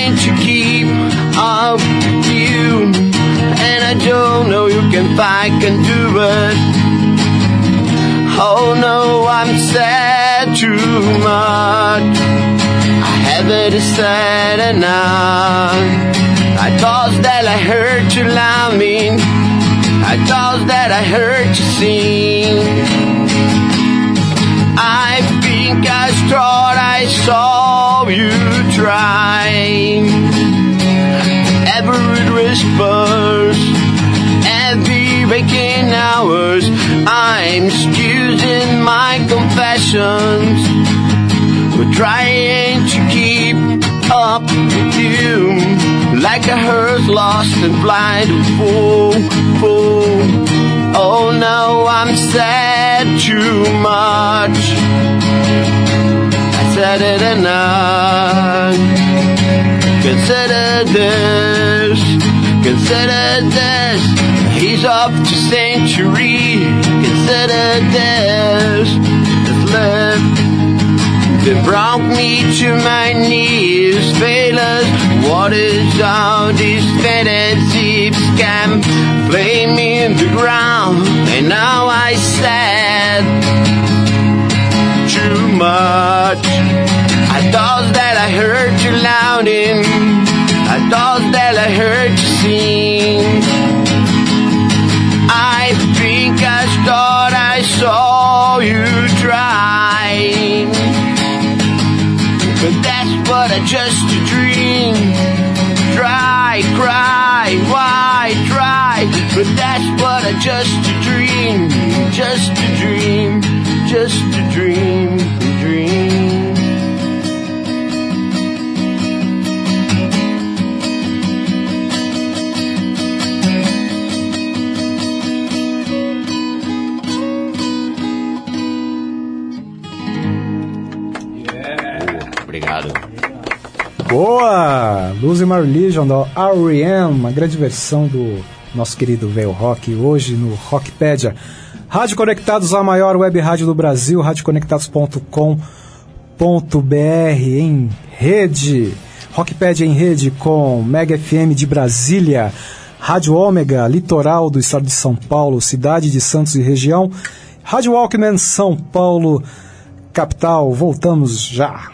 Don't you can I can do it. Oh no, I'm sad too much. I haven't said enough. I thought that I heard you me. I thought that I heard you sing. I think I thought I saw you try. Every whispers, waking hours, I'm excusing my confessions. We're trying to keep up with you like a hearse lost and blind fool, fool. Oh no, I'm sad too much. I said it enough. Consider this, consider this. He's up to century. Consider this. Just live. They brought me to my knees, failures. What is all this fantasy scam? Flame in the ground, and now I said too much. I thought that I heard you louding. I thought that I heard you. I think I thought I saw you trying. But that's but a just a dream. Try, cry, why try? But that's but a just a dream, just a dream, just a dream. Boa! Losing My Religion da R.E.M., uma grande versão do nosso querido Veio Rock, hoje no Rockpedia. Rádio Conectados, a maior web rádio do Brasil, radioconectados.com.br em rede. Rockpad em rede com Mega FM de Brasília, Rádio Ômega, litoral do estado de São Paulo, cidade de Santos e região, Rádio Walkman São Paulo, capital. Voltamos já.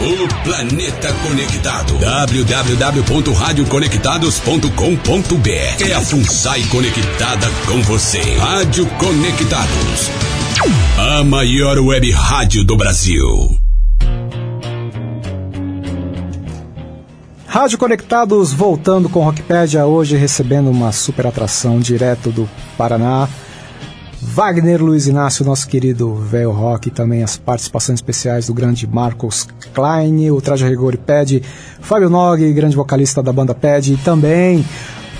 O planeta conectado. www.radioconectados.com.br É a FUNSAI conectada com você. Rádio Conectados. A maior web rádio do Brasil. Rádio Conectados voltando com Rockpedia, hoje recebendo uma super atração direto do Paraná. Wagner Luiz Inácio, nosso querido velho rock, também as participações especiais do grande Marcos Klein, o Traje Rigor pede, Fábio Nog, grande vocalista da banda Ped, e também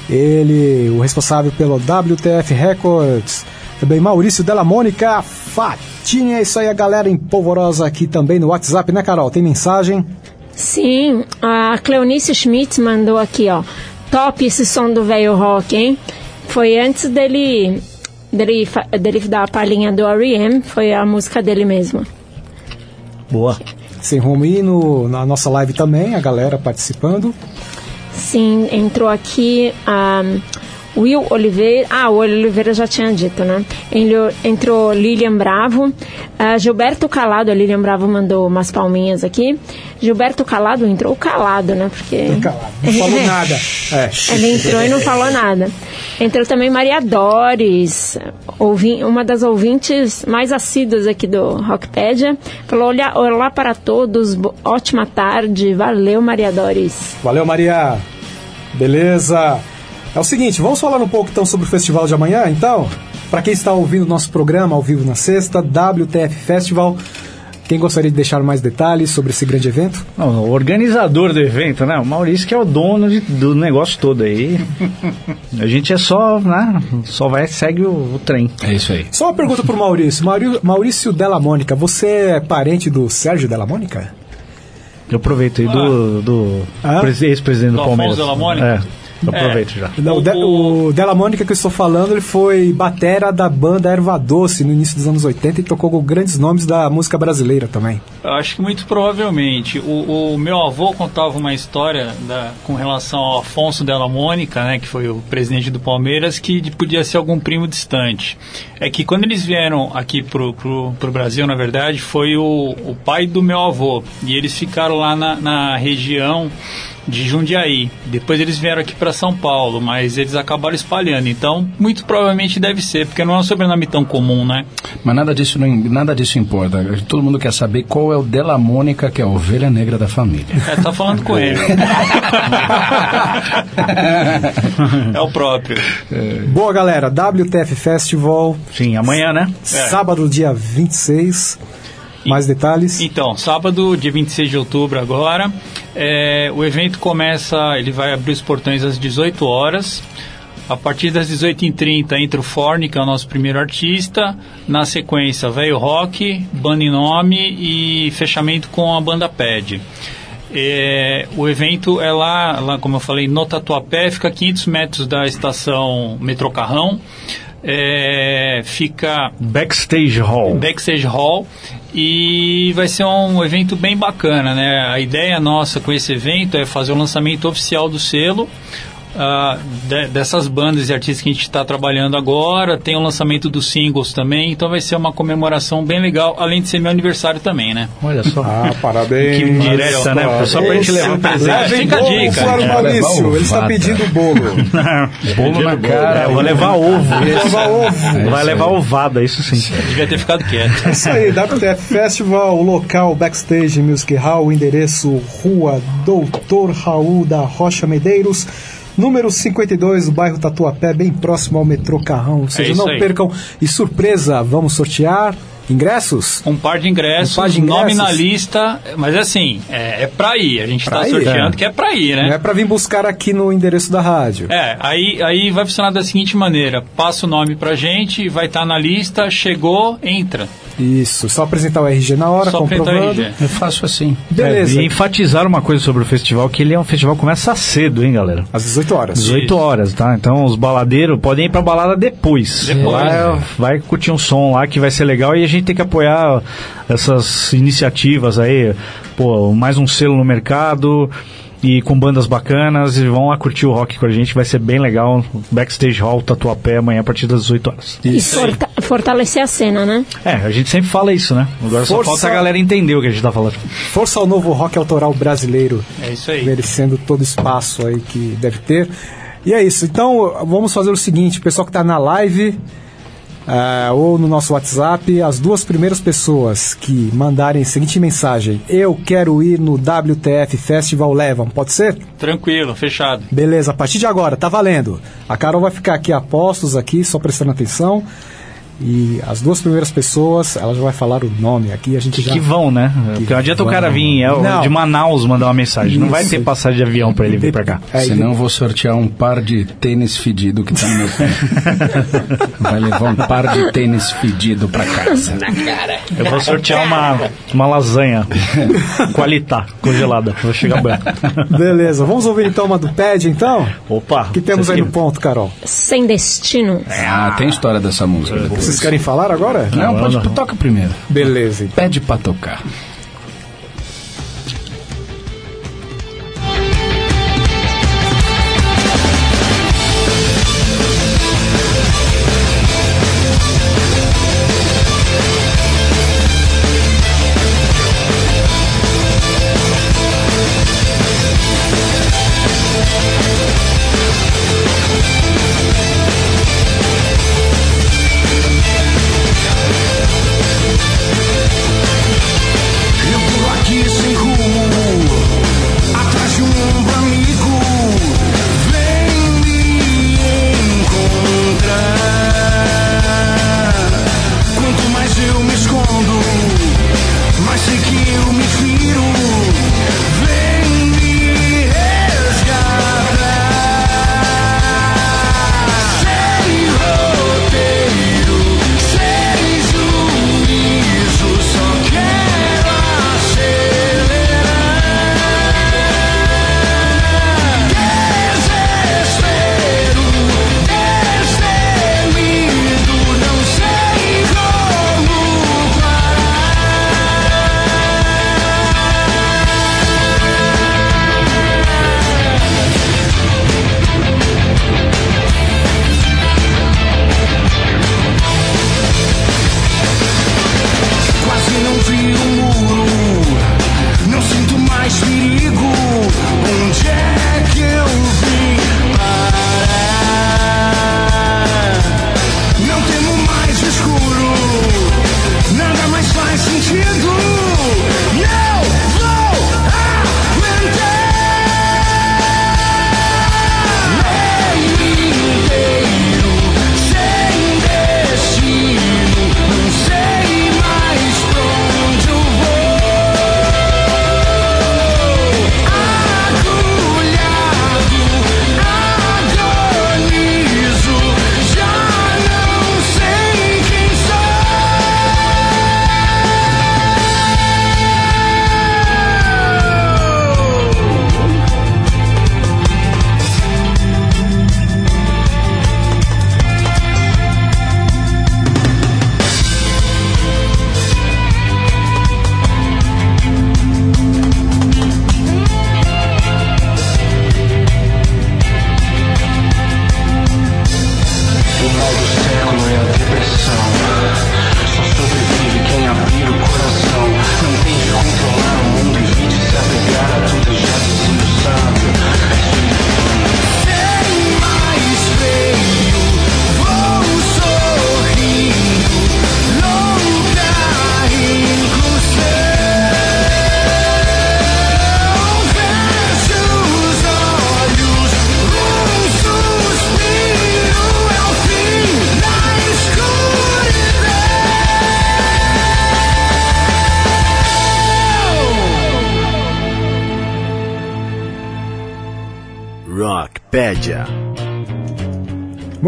ele, o responsável pelo WTF Records, também Maurício Della Mônica, Fatinha, é isso aí a galera em polvorosa aqui também no WhatsApp, né Carol? Tem mensagem? Sim, a Cleonice Schmidt mandou aqui, ó. Top esse som do velho rock, hein? Foi antes dele, dele, dele dar a palhinha do R.E.M., foi a música dele mesmo. Boa. Sem rumo e no, na nossa live também, a galera participando. Sim, entrou aqui a Will Oliveira. Ah, o Oliveira já tinha dito, né? Entrou Lilian Bravo. ah, Gilberto Calado, a Lilian Bravo mandou umas palminhas aqui. Gilberto Calado entrou calado, né? Porque. Calado, não falou nada. É. Ele entrou e não falou nada. Entrou também Maria Doris, ouvi- uma das ouvintes mais assíduas aqui do Rockpedia. Falou: olá, olá para todos, ótima tarde. Valeu, Maria Doris. Valeu, Maria. Beleza. É o seguinte, vamos falar um pouco então sobre o festival de amanhã, então? Para quem está ouvindo o nosso programa ao vivo na sexta, WTF Festival. Quem gostaria de deixar mais detalhes sobre esse grande evento? Não, o organizador do evento, né? O Maurício que é o dono de- do negócio todo aí. A gente é só, né? Só vai segue o, o trem. É isso aí. Só uma pergunta pro Maurício. Maurício Della Mônica, você é parente do Sérgio Della Mônica? Eu aproveito aí do, do Ah? presi- ex-presidente do, Do Palmeiras. Della Mônica? É, eu aproveito já. Não, o, De- o Della Mônica que eu estou falando, ele foi batera da banda Erva Doce no início dos anos 80 e tocou com grandes nomes da música brasileira também. Eu acho que muito provavelmente. O, o meu avô contava uma história da- com relação ao Afonso Della Mônica, né, que foi o presidente do Palmeiras, que podia ser algum primo distante. É que quando eles vieram aqui pro, pro, pro Brasil, na verdade, foi o, o pai do meu avô. E eles ficaram lá na, na região de Jundiaí. Depois eles vieram aqui para São Paulo, mas eles acabaram espalhando. Então, muito provavelmente deve ser, porque não é um sobrenome tão comum, né? Mas nada disso, não, nada disso importa. Todo mundo quer saber qual é o Della Mônica, que é a ovelha negra da família. É, tá falando com ele. é o próprio. Boa, galera. WTF Festival. Sim, amanhã, né? Sábado, dia 26. Mais detalhes? Então, sábado, dia 26 de outubro agora, é, o evento começa, ele vai abrir os portões às 18 horas. A partir das 18h30 entra o Forne, que é o nosso primeiro artista. Na sequência, Velho Rock, Banda em Nome e fechamento com a banda Pad. É, o evento é lá, lá, como eu falei, no Tatuapé, fica a 500 metros da estação Metrô Carrão. É, fica Backstage Hall. Backstage Hall e vai ser um evento bem bacana, né? A ideia nossa com esse evento é fazer o lançamento oficial do selo, ah, de- dessas bandas e artistas que a gente está trabalhando agora. Tem o lançamento dos singles também. Então vai ser uma comemoração bem legal, além de ser meu aniversário também, né? Olha só. Ah, parabéns. Que direta, né? Só pra gente levar um presente. É, fica a dica. É, Maurício, levar ele está pedindo bolo. Bolo na cara. É, eu vou levar ovo. levar ovo. Vai levar ovada, isso sim. Devia ter ficado quieto. É Isso aí, WTF Festival, o local Backstage Music Hall, o endereço Rua Doutor Raul da Rocha Medeiros, número 52, do bairro Tatuapé, bem próximo ao metrô Carrão. Ou seja, isso não aí. percam. E surpresa, vamos sortear ingressos? Um par de ingressos, Um par de nome ingressos. na lista, mas assim, é, é pra ir. A gente Pra tá ir, sorteando é. que é pra ir, Não né? é para vir buscar aqui no endereço da rádio. É, aí, aí vai funcionar da seguinte maneira: passa o nome pra gente, vai estar na lista, chegou, entra. Isso, só apresentar o RG na hora, Só comprovando. Eu faço assim. Beleza, É, e enfatizar uma coisa sobre o festival, que ele é um festival que começa cedo, hein, galera? às 18 horas. 18 horas, tá? Então os baladeiros podem ir pra balada depois. Depois, Vai, vai curtir um som lá que vai ser legal e a gente tem que apoiar essas iniciativas aí. Pô, mais um selo no mercado e com bandas bacanas e vão lá curtir o rock com a gente, vai ser bem legal. Backstage Hall Tatuapé amanhã a partir das 18 horas. E forta- fortalecer a cena, né? É, a gente sempre fala isso, né? Agora só Força- falta a galera entender o que a gente tá falando. Força ao novo rock autoral brasileiro. É isso aí. merecendo todo o espaço aí que deve ter. E é isso. Então, vamos fazer o seguinte: o pessoal que está na live ah, ou no nosso WhatsApp, as duas primeiras pessoas que mandarem a seguinte mensagem: Eu quero ir no WTF Festival levam. Pode ser? Tranquilo, fechado. Beleza, a partir de agora, tá valendo. A Carol vai ficar aqui a postos aqui, só prestando atenção. E as duas primeiras pessoas, ela já vai falar o nome aqui, a gente já. Que vão, né? Porque não adianta o cara vão. vir é, o de Manaus mandar uma mensagem. Não vai Isso. ter passagem de avião pra ele vir pra cá. É, Senão eu vou sortear um par de tênis fedido que tá no meu pé. Vai levar um par de tênis fedido pra casa. Eu vou sortear uma, uma lasanha qualitá congelada. Vou chegar branco. Beleza, vamos ouvir então uma do Pad então? Opa! O que temos aí que- no ponto, Carol? Sem destino. Ah, tem história dessa música. depois. Vocês querem falar agora? Não, pode, não. toca primeiro. Beleza, então. Pede pra tocar.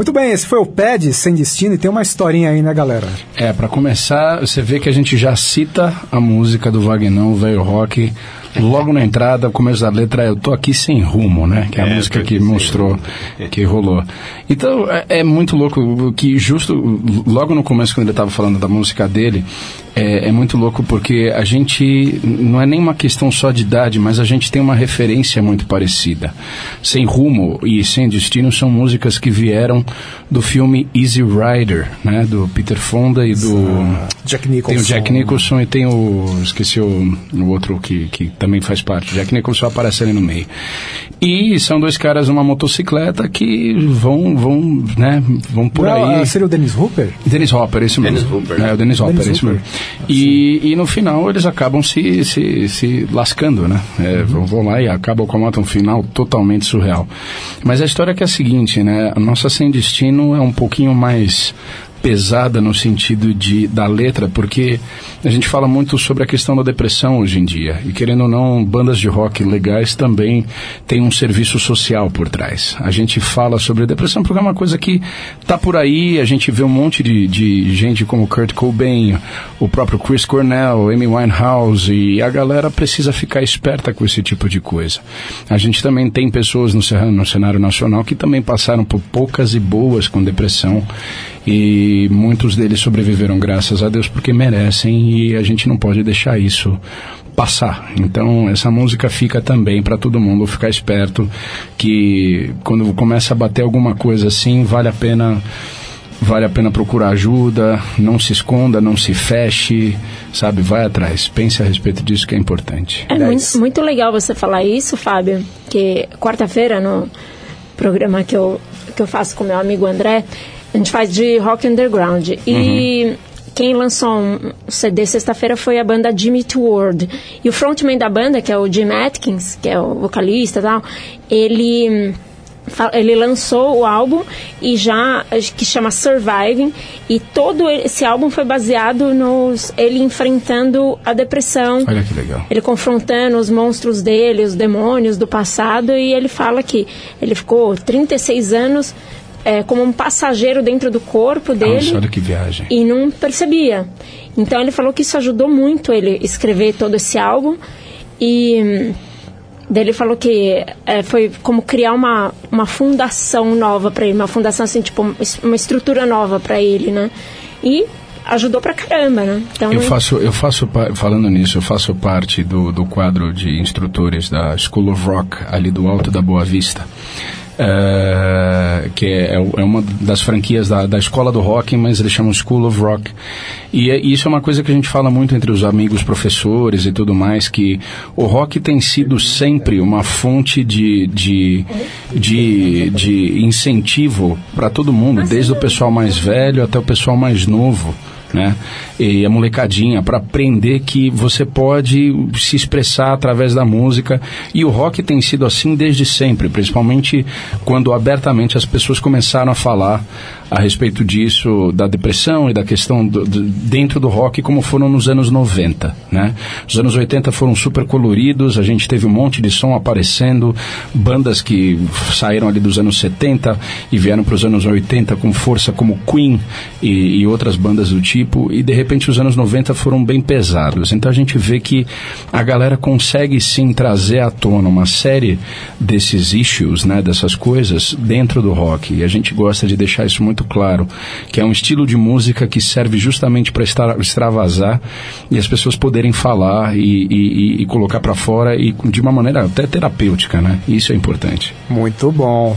Muito bem, esse foi o PED Sem Destino e tem uma historinha aí, né, galera? É, para começar, você vê que a gente já cita a música do Vagnão, Velho Rock, logo na entrada, o começo da letra é Eu Tô Aqui Sem Rumo, né? Que é a É, música que mostrou, que rolou. Então, é, é muito louco que justo logo no começo, quando ele estava falando da música dele, é, é muito louco porque a gente, não é nem uma questão só de idade, mas a gente tem uma referência muito parecida. Sem Rumo e Sem Destino são músicas que vieram do filme Easy Rider, né? Do Peter Fonda e do... Jack Tem Nicholson. o Jack Nicholson e tem o. Esqueci o, o outro que, que também faz parte. Jack Nicholson aparece ali no meio. E são dois caras numa motocicleta que vão, vão, né, vão por Não, aí. ah, Seria o Dennis Hooper? Dennis Hopper, esse mesmo. Dennis Hopper? É, o Dennis Hopper, Dennis esse Hopper. mesmo. E, e no final eles acabam se, se, se lascando, né? É, vão, vão lá e acabam com um final totalmente surreal. Mas a história é que é a seguinte, né? A nossa Sem Destino é um pouquinho mais pesada no sentido de da letra, porque a gente fala muito sobre a questão da depressão hoje em dia. E querendo ou não, bandas de rock legais também têm um serviço social por trás. A gente fala sobre depressão porque é uma coisa que tá por aí, a gente vê um monte de, de gente como Kurt Cobain, o próprio Chris Cornell, Amy Winehouse, e a galera precisa ficar esperta com esse tipo de coisa. A gente também tem pessoas no, no cenário nacional que também passaram por poucas e boas com depressão e muitos deles sobreviveram graças a Deus porque merecem e a gente não pode deixar isso passar. Então essa música fica também para todo mundo ficar esperto que quando começa a bater alguma coisa assim, vale a pena vale a pena procurar ajuda, não se esconda, não se feche, sabe, vai atrás. Pense a respeito disso que é importante. É muito, muito legal você falar isso, Fábio, que quarta-feira no programa que eu, que eu faço com meu amigo André, a gente faz de rock underground. E quem lançou um CD sexta-feira foi a banda Jimmy Ward. E o frontman da banda, que é o Jim Atkins, que é o vocalista e tal, ele ele lançou o álbum e já que chama Surviving e todo esse álbum foi baseado nos ele enfrentando a depressão Olha que legal. ele confrontando os monstros dele, os demônios do passado, e ele fala que ele ficou 36 anos é, como um passageiro dentro do corpo dele Nossa, que viagem. e não percebia. Então ele falou que isso ajudou muito ele escrever todo esse álbum e hum, daí ele falou que é, foi como criar uma, uma fundação nova para ele, uma fundação assim, tipo, uma estrutura nova para ele, né? E ajudou pra caramba, né? Então, Eu faço, eu faço, falando nisso, eu faço parte do, do quadro de instrutores da School of Rock, ali do Alto da Boa Vista. É, que é, é uma das franquias da, da escola do rock, mas eles chamam School of Rock. E, é- isso é uma coisa que a gente fala muito entre os amigos professores e tudo mais, que o rock tem sido sempre uma fonte de, de, de, de incentivo para todo mundo, desde o pessoal mais velho até o pessoal mais novo né? E a molecadinha para aprender que você pode se expressar através da música e o rock tem sido assim desde sempre, principalmente quando abertamente as pessoas começaram a falar a respeito disso, da depressão e da questão do, do- dentro do rock, como foram nos anos 90, né? Os anos 80 foram super coloridos, a gente teve um monte de som aparecendo, bandas que saíram ali dos anos 70 e vieram para os anos 80 com força, como Queen e, e outras bandas do tipo, e de repente os anos 90 foram bem pesados. Então a gente vê que a galera consegue sim trazer à tona uma série desses issues, né, dessas coisas dentro do rock. E a gente gosta de deixar isso muito claro, que é um estilo de música que serve justamente para extravasar e as pessoas poderem falar e, e- e- e colocar para fora e de uma maneira até terapêutica, né? Isso é importante. Muito bom.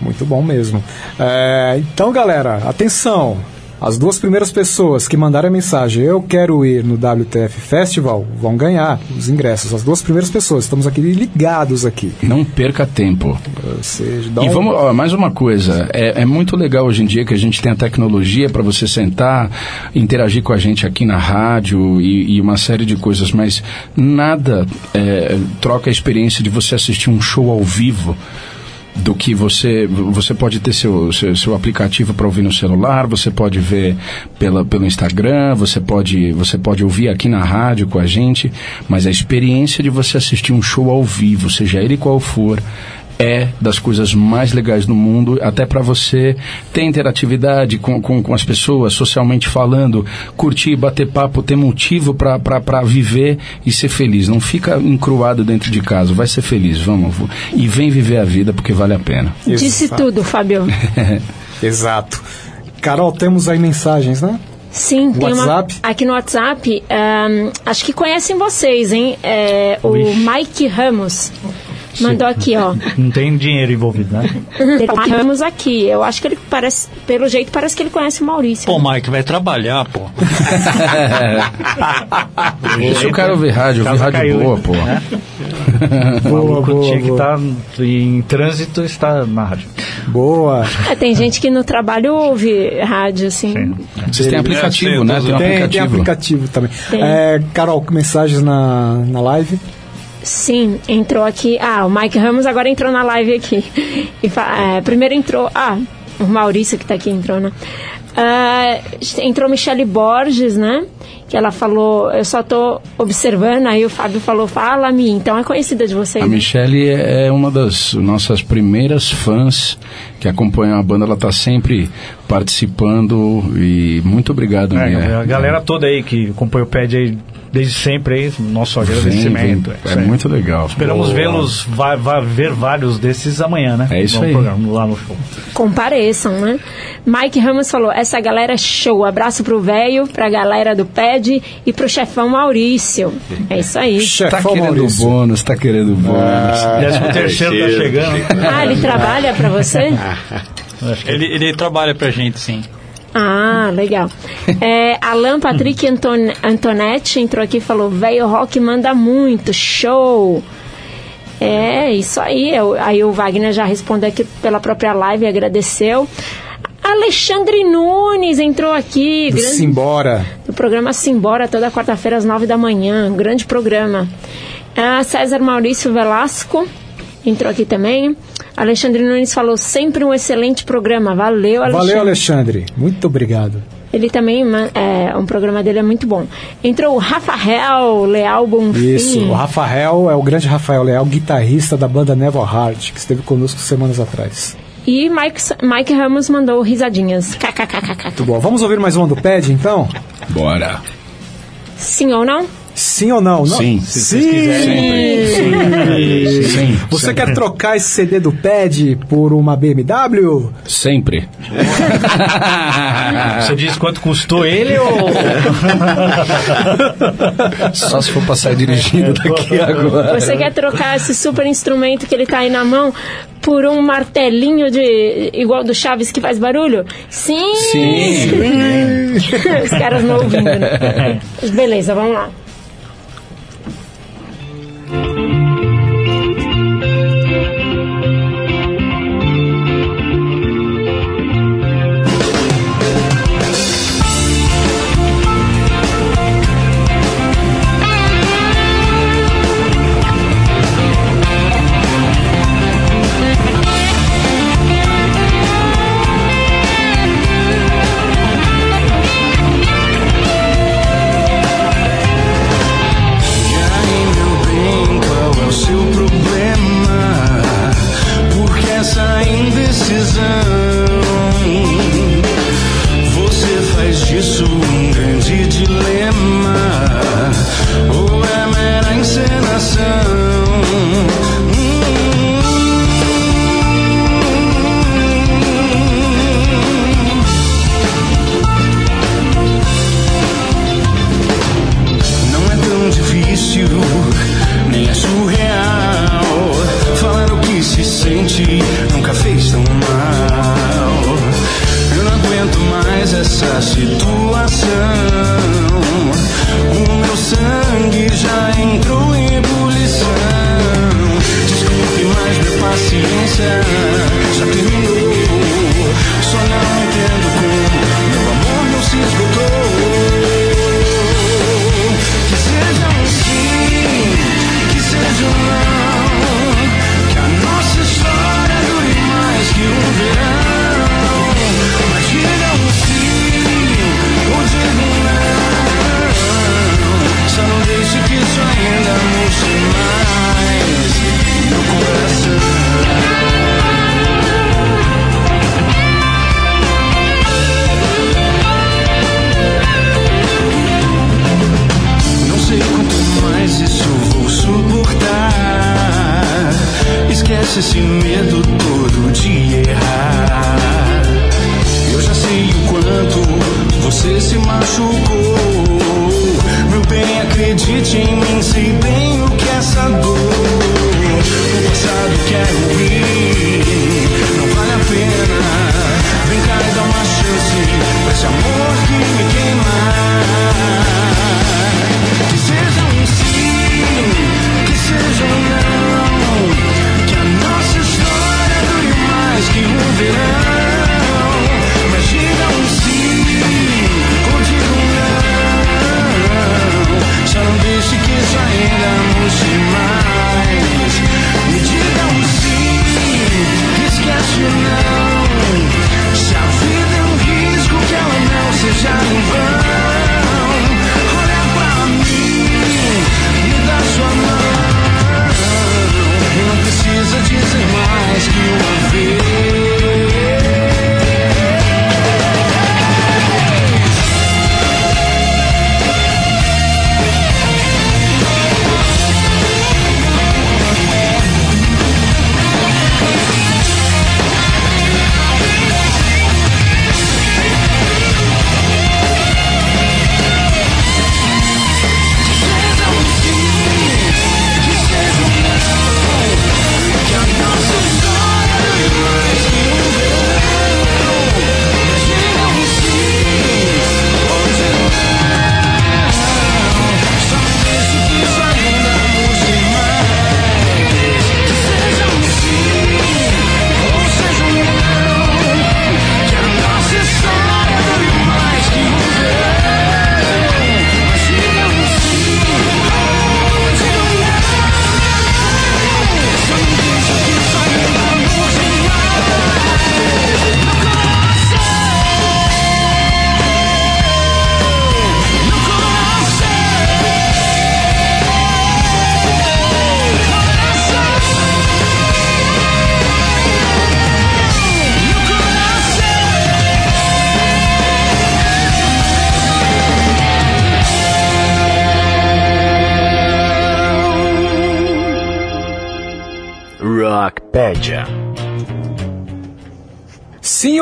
Muito bom mesmo. É, então, galera, atenção. As duas primeiras pessoas que mandarem a mensagem Eu quero ir no WTF Festival vão ganhar os ingressos. As duas primeiras pessoas. Estamos aqui ligados aqui. Não perca tempo. Seja, E um- vamos, ó, mais uma coisa, é, é muito legal hoje em dia que a gente tem a tecnologia para você sentar, interagir com a gente aqui na rádio e, e uma série de coisas, mas nada é, troca a experiência de você assistir um show ao vivo do que você você pode ter seu seu, seu aplicativo para ouvir no celular você pode ver pela, pelo Instagram você pode você pode ouvir aqui na rádio com a gente mas a experiência de você assistir um show ao vivo seja ele qual for é das coisas mais legais do mundo, até para você ter interatividade com, com, com as pessoas, socialmente falando, curtir, bater papo, ter motivo para viver e ser feliz. Não fica encruado dentro de casa, vai ser feliz, vamos. E vem viver a vida porque vale a pena. Disse Exato. tudo, Fábio. Exato. Carol, temos aí mensagens, né? Sim, tem WhatsApp? uma aqui no WhatsApp. ahn, acho que conhecem vocês, hein? É, o Mike Ramos mandou aqui, ó. Não tem dinheiro envolvido, né? Mike Ramos aqui. Eu acho que ele parece, pelo jeito, parece que ele conhece o Maurício. Pô, Mike, vai trabalhar, pô. Deixa o cara ouvir rádio, ouvir rádio caiu, boa, hein? pô. Né? O Boa, boa, tinha que estar em trânsito está na rádio. Boa. É, tem gente que no trabalho ouve rádio, assim. Vocês têm aplicativo, É, né? Tem Tem, tem aplicativo. aplicativo também. Tem. É, Carol, mensagens na, na live? Sim, entrou aqui. Ah, o Mike Ramos agora entrou na live aqui. E fa- é, primeiro entrou. Ah, o Maurício que tá aqui entrou, né? Ah, entrou Michele Borges, né? Que ela falou, eu só tô observando, aí o Fábio falou, fala-me, então é conhecida de vocês. A né? Michelle é uma das nossas primeiras fãs que acompanham a banda. Ela está sempre participando e muito obrigado, É, Mia. a galera toda aí que acompanha o PED aí desde sempre aí, nosso Vem, agradecimento. isso É aí. muito legal. Esperamos vê-los, va- va- ver vários desses amanhã, né? É isso No aí. programa, lá no show. Compareçam, né? Mike Ramos falou, essa galera é show. Abraço pro velho, pra galera do PED e pro chefão Maurício. É isso aí. Tá Chefão querendo Maurício. bônus, tá querendo bônus. Décimo terceiro tá chegando. Ah, ele trabalha pra você? Ele, ele trabalha pra gente, sim. Ah, legal. É, Alan Patrick Anton Antonetti entrou aqui e falou: velho rock manda muito, show. É, isso aí. Eu- Aí o Wagner já respondeu aqui pela própria live e agradeceu. Alexandre Nunes entrou aqui. Do grande- Simbora. do programa Simbora, toda quarta-feira às nove da manhã. Um grande programa. Ah, César Maurício Velasco entrou aqui também. Alexandre Nunes falou sempre um excelente programa. Valeu, Alexandre. Valeu, Alexandre. Muito obrigado. Ele também, é, um programa dele é muito bom. Entrou o Rafael Leal Bonfim. Isso, o Rafael é o grande Rafael Leal, guitarrista da banda Neville Heart, que esteve conosco semanas atrás. E Mike, Mike Ramos mandou risadinhas. KKKKK. Muito bom. Vamos ouvir mais uma do PED, então? Bora. Sim ou não? Sim ou não? não? Sim. Sim. Se vocês quiserem. Sim. Você quer trocar esse CD do PED por uma BMW? Sempre. Você diz quanto custou ele ou. Só se for pra sair dirigindo daqui agora. Você quer trocar esse super instrumento que ele tá aí na mão por um martelinho de igual do Chaves que faz barulho? Sim! Sim. Os caras não ouvindo, né? Beleza, vamos lá.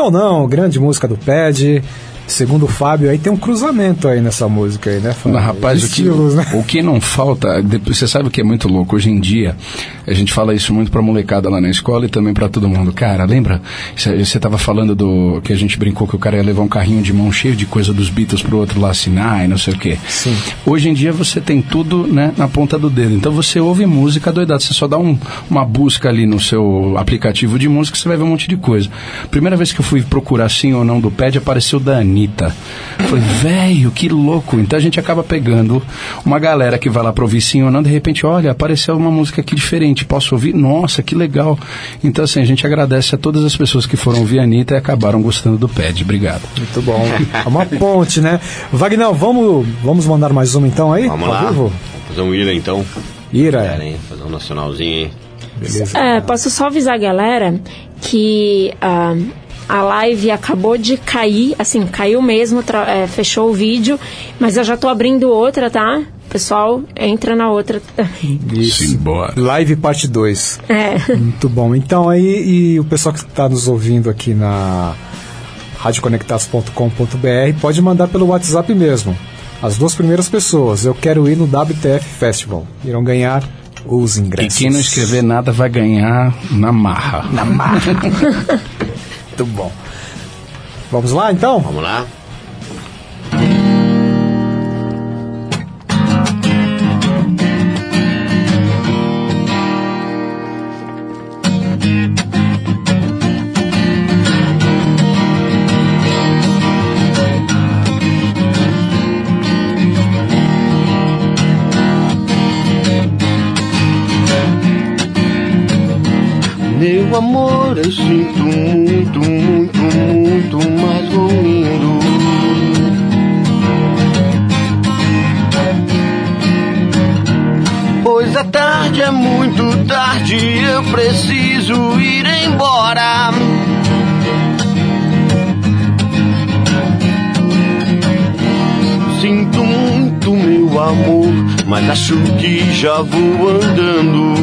Ou não? Grande música do Pad. Segundo o Fábio, aí tem um cruzamento aí nessa música aí, né, Fábio? Mas, rapaz, o que, né? o que não falta, você sabe o que é muito louco? Hoje em dia, a gente fala isso muito pra molecada lá na escola e também pra todo mundo. Cara, lembra? Você você tava falando do. que a gente brincou que o cara ia levar um carrinho de mão cheio de coisa dos Beatles pro outro lá assinar e não sei o quê. Sim. Hoje em dia você tem tudo né, na ponta do dedo. Então você ouve música doidada. Você só dá um- uma busca ali no seu aplicativo de música, você vai ver um monte de coisa. Primeira vez que eu fui procurar sim ou não do pad, apareceu da Anitta. Falei, velho, que louco. Então a gente acaba pegando uma galera que vai lá pra ouvir sim ou não, de repente, olha, apareceu uma música aqui diferente, posso ouvir? Nossa, que legal. Então assim, a gente agradece a todas as pessoas que foram ouvir a Anitta e acabaram gostando do pad. Obrigado. Muito bom. É uma ponte, né? Wagner, vamos, vamos mandar mais uma então aí? Vamos lá. vivo? Fazer um Ira então. Ira. Galera, hein? Fazer um nacionalzinho aí. Beleza. É, posso só avisar a galera que ah, a live acabou de cair, assim, caiu mesmo, é, fechou o vídeo, mas eu já tô abrindo outra, tá? Pessoal, entra na outra também. Isso. Simbora. Live parte 2. É. Muito bom. Então aí, e o pessoal que está nos ouvindo aqui na radioconectados.com.br pode mandar pelo WhatsApp mesmo. As duas primeiras pessoas, eu quero ir no WTF Festival. Irão ganhar os E ingressos. quem não escrever nada vai ganhar na marra. Na marra. Muito bom. Vamos lá então? Vamos lá? já vou andando.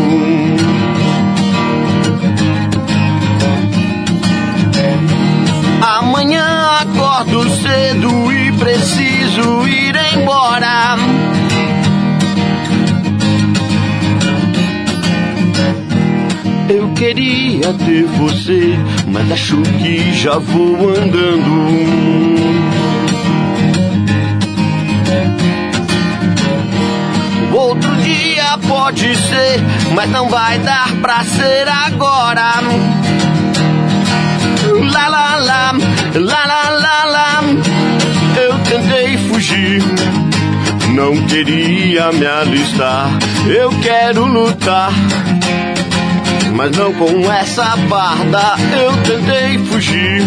Amanhã acordo cedo e preciso ir embora. Eu queria ter você, mas acho que já vou andando. Pode ser, mas não vai dar pra ser agora. Lá lá lá, lá lá lá lá. Eu tentei fugir, não queria me alistar. Eu quero lutar mas não com essa farda. Eu tentei fugir,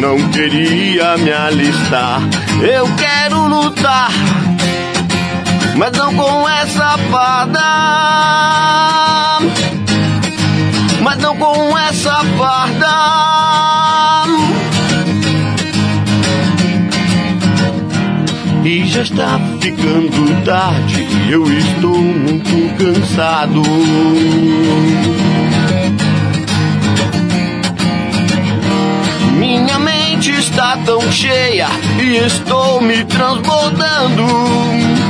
não queria me alistar. Eu quero lutar, mas não com essa farda. Mas não com essa farda. E já está ficando tarde eu estou muito cansado. Minha mente está tão cheia e estou me transbordando.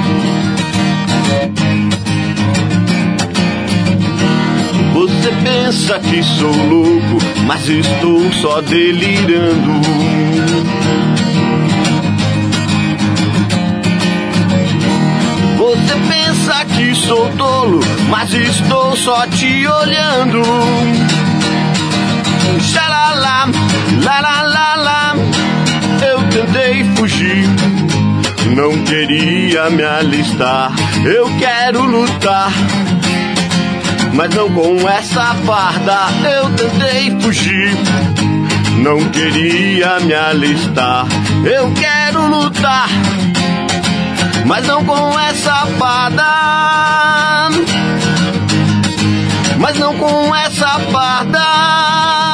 Você pensa que sou louco, mas estou só delirando. Você pensa que sou tolo, mas estou só te olhando. Xalala, lá lá lá lá. Eu tentei fugir, não queria me alistar. Eu quero lutar, mas não com essa farda. Eu tentei fugir, não queria me alistar. Eu quero lutar mas não com essa farda. Mas não com essa farda.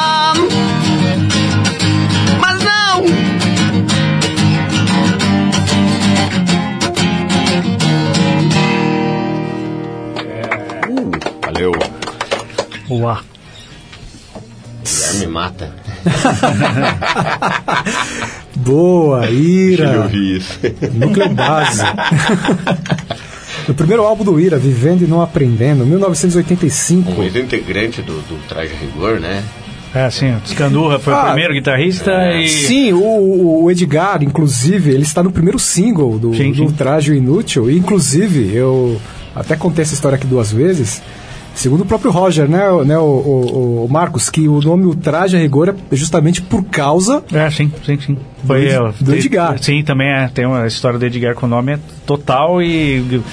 Uau. Guilherme mata. Boa, Ira. Eu vi isso. Núcleo base. o primeiro álbum do Ira, Vivendo e Não Aprendendo, 1985. Um ex-integrante do, do Traje a Rigor, né? É, sim, o Scandurra foi o Ah, primeiro guitarrista e... Sim, o, o Edgar, inclusive, ele está no primeiro single do, Sim, do. Traje Inútil. E, inclusive, eu até contei essa história aqui duas vezes. Segundo o próprio Roger, né, o- né o, o- o Marcos, que o nome O Traje a Rigor é justamente por causa É, sim, sim, sim. Foi Do eu. do Edgar. Sim, também é. Tem uma história do Edgar com o nome é total e o